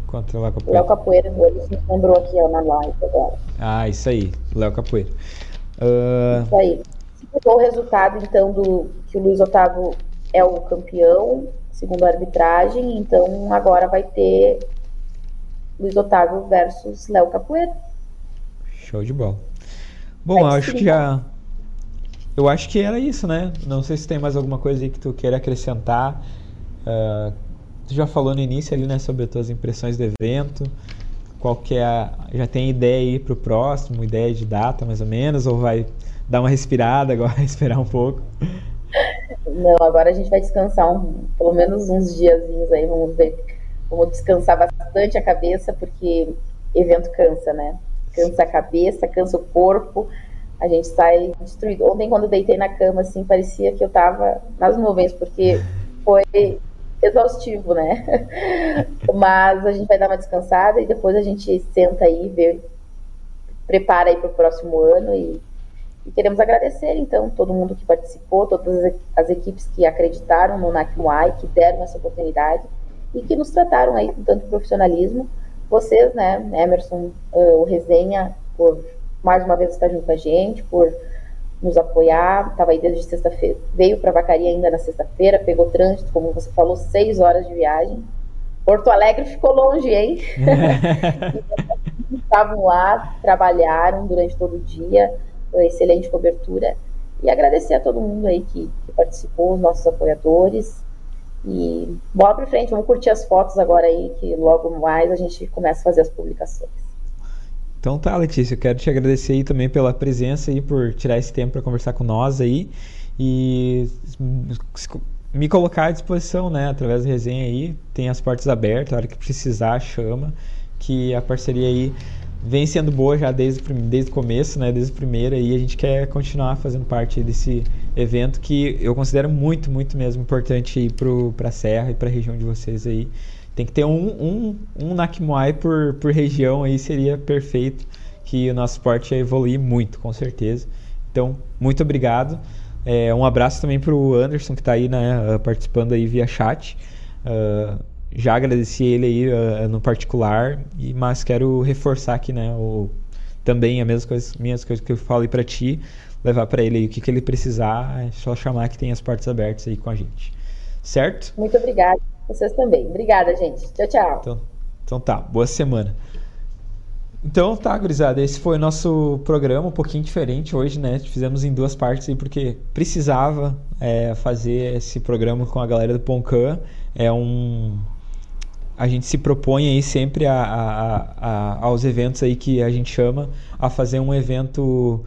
Contra o Léo Capoeira. Léo Capoeira, ele se lembrou aqui ó, na live agora. Ah, isso aí, Léo Capoeira. Uh... Isso aí. O resultado, então, do que o Luiz Otávio é o campeão, segundo a arbitragem, então agora vai ter Luiz Otávio versus Léo Capoeira. Show de bola. Bom, acho que já. Eu acho que era isso, né? Não sei se tem mais alguma coisa aí que tu queira acrescentar. Uh, Tu já falou no início ali, né, sobre as tuas impressões do evento. Qual que é a, já tem ideia aí para o próximo, ideia de data mais ou menos, ou vai dar uma respirada agora, esperar um pouco? Não, agora a gente vai descansar um, pelo menos uns diazinhos aí, vamos ver. Vamos descansar bastante a cabeça, porque evento cansa, né? Cansa a cabeça, cansa o corpo, a gente sai destruído. Ontem, quando deitei na cama, assim, parecia que eu tava nas nuvens, porque foi exaustivo, né? Mas a gente vai dar uma descansada e depois a gente senta aí, vê, prepara aí para o próximo ano e, e, queremos agradecer então todo mundo que participou, todas as equipes que acreditaram no NACMUAI, que deram essa oportunidade e que nos trataram aí com tanto profissionalismo. Vocês, né, Emerson, uh, o Resenha, por mais uma vez estar junto com a gente, por nos apoiar. Estava aí desde sexta-feira. Veio para Vacaria ainda na sexta-feira, pegou trânsito, como você falou, seis horas de viagem. Porto Alegre ficou longe, hein? Estavam lá, trabalharam durante todo o dia, excelente cobertura. E agradecer a todo mundo aí que, que participou, os nossos apoiadores. E bola para frente, vamos curtir as fotos agora aí, que logo mais a gente começa a fazer as publicações. Então tá, Letícia, eu quero te agradecer aí também pela presença aí, por tirar esse tempo para conversar com nós aí e me colocar à disposição, né, através da resenha aí, tem as portas abertas, a hora que precisar, chama, que a parceria aí vem sendo boa já desde, desde o começo, né, desde o primeiro e a gente quer continuar fazendo parte desse evento que eu considero muito, muito mesmo importante para a Serra e para a região de vocês aí. Tem que ter um, um, um Nakmuai por, por região aí seria perfeito, que o nosso esporte ia evoluir muito, com certeza. Então, muito obrigado. É, um abraço também para o Anderson, que está aí né, participando aí via chat. Uh, já agradeci ele aí uh, no particular, e, mas quero reforçar aqui né, o, também a mesma coisa, minhas coisas que eu falei para ti, levar para ele aí o que, que ele precisar, é só chamar que tem as portas abertas aí com a gente. Certo? Muito obrigada. Vocês também. Obrigada, gente. Tchau, tchau. Então, então tá, boa semana. Então tá, gurizada, esse foi o nosso programa, um pouquinho diferente hoje, né? Fizemos em duas partes aí porque precisava é, fazer esse programa com a galera do Poncan. É um. A gente se propõe aí sempre a, a, a, aos eventos aí que a gente chama a fazer um evento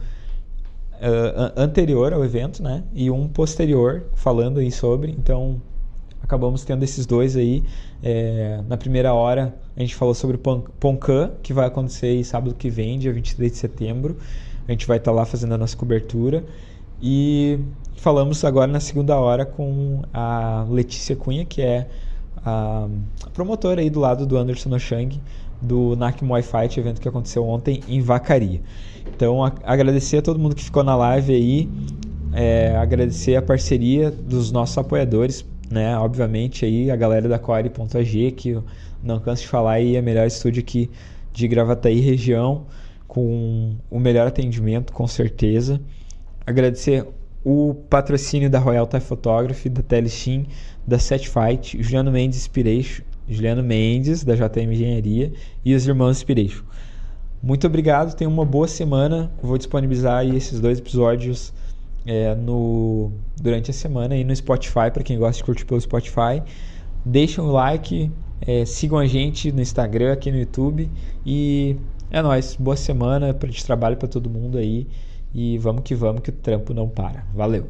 uh, anterior ao evento, né? E um posterior falando aí sobre. Então acabamos tendo esses dois aí. É, na primeira hora a gente falou sobre o Poncan, que vai acontecer aí sábado que vem, dia 23 de setembro. A gente vai estar tá lá fazendo a nossa cobertura. E falamos agora na segunda hora com a Letícia Cunha, que é a, promotora aí do lado do Anderson Oshang, do NAC Muay Fight, evento que aconteceu ontem em Vacaria. Então, a, agradecer a todo mundo que ficou na live aí, é, agradecer a parceria dos nossos apoiadores, né? Obviamente aí a galera da Core.ag, que não canso de falar aí, é o melhor estúdio aqui de Gravataí região, com o melhor atendimento, com certeza. Agradecer o patrocínio da Royal Thai Photography, da Telestim, da Set Fight, Juliano Mendes Inspiration, Juliano Mendes, da JM Engenharia, e os irmãos Inspiration. Muito obrigado, tenha uma boa semana. vou disponibilizar esses dois episódios é, no, durante a semana aí no Spotify, para quem gosta de curtir pelo Spotify. Deixem um like, é, sigam a gente no Instagram, aqui no YouTube. E é nóis, boa semana de trabalho para todo mundo aí. E vamos que vamos, que o trampo não para. Valeu!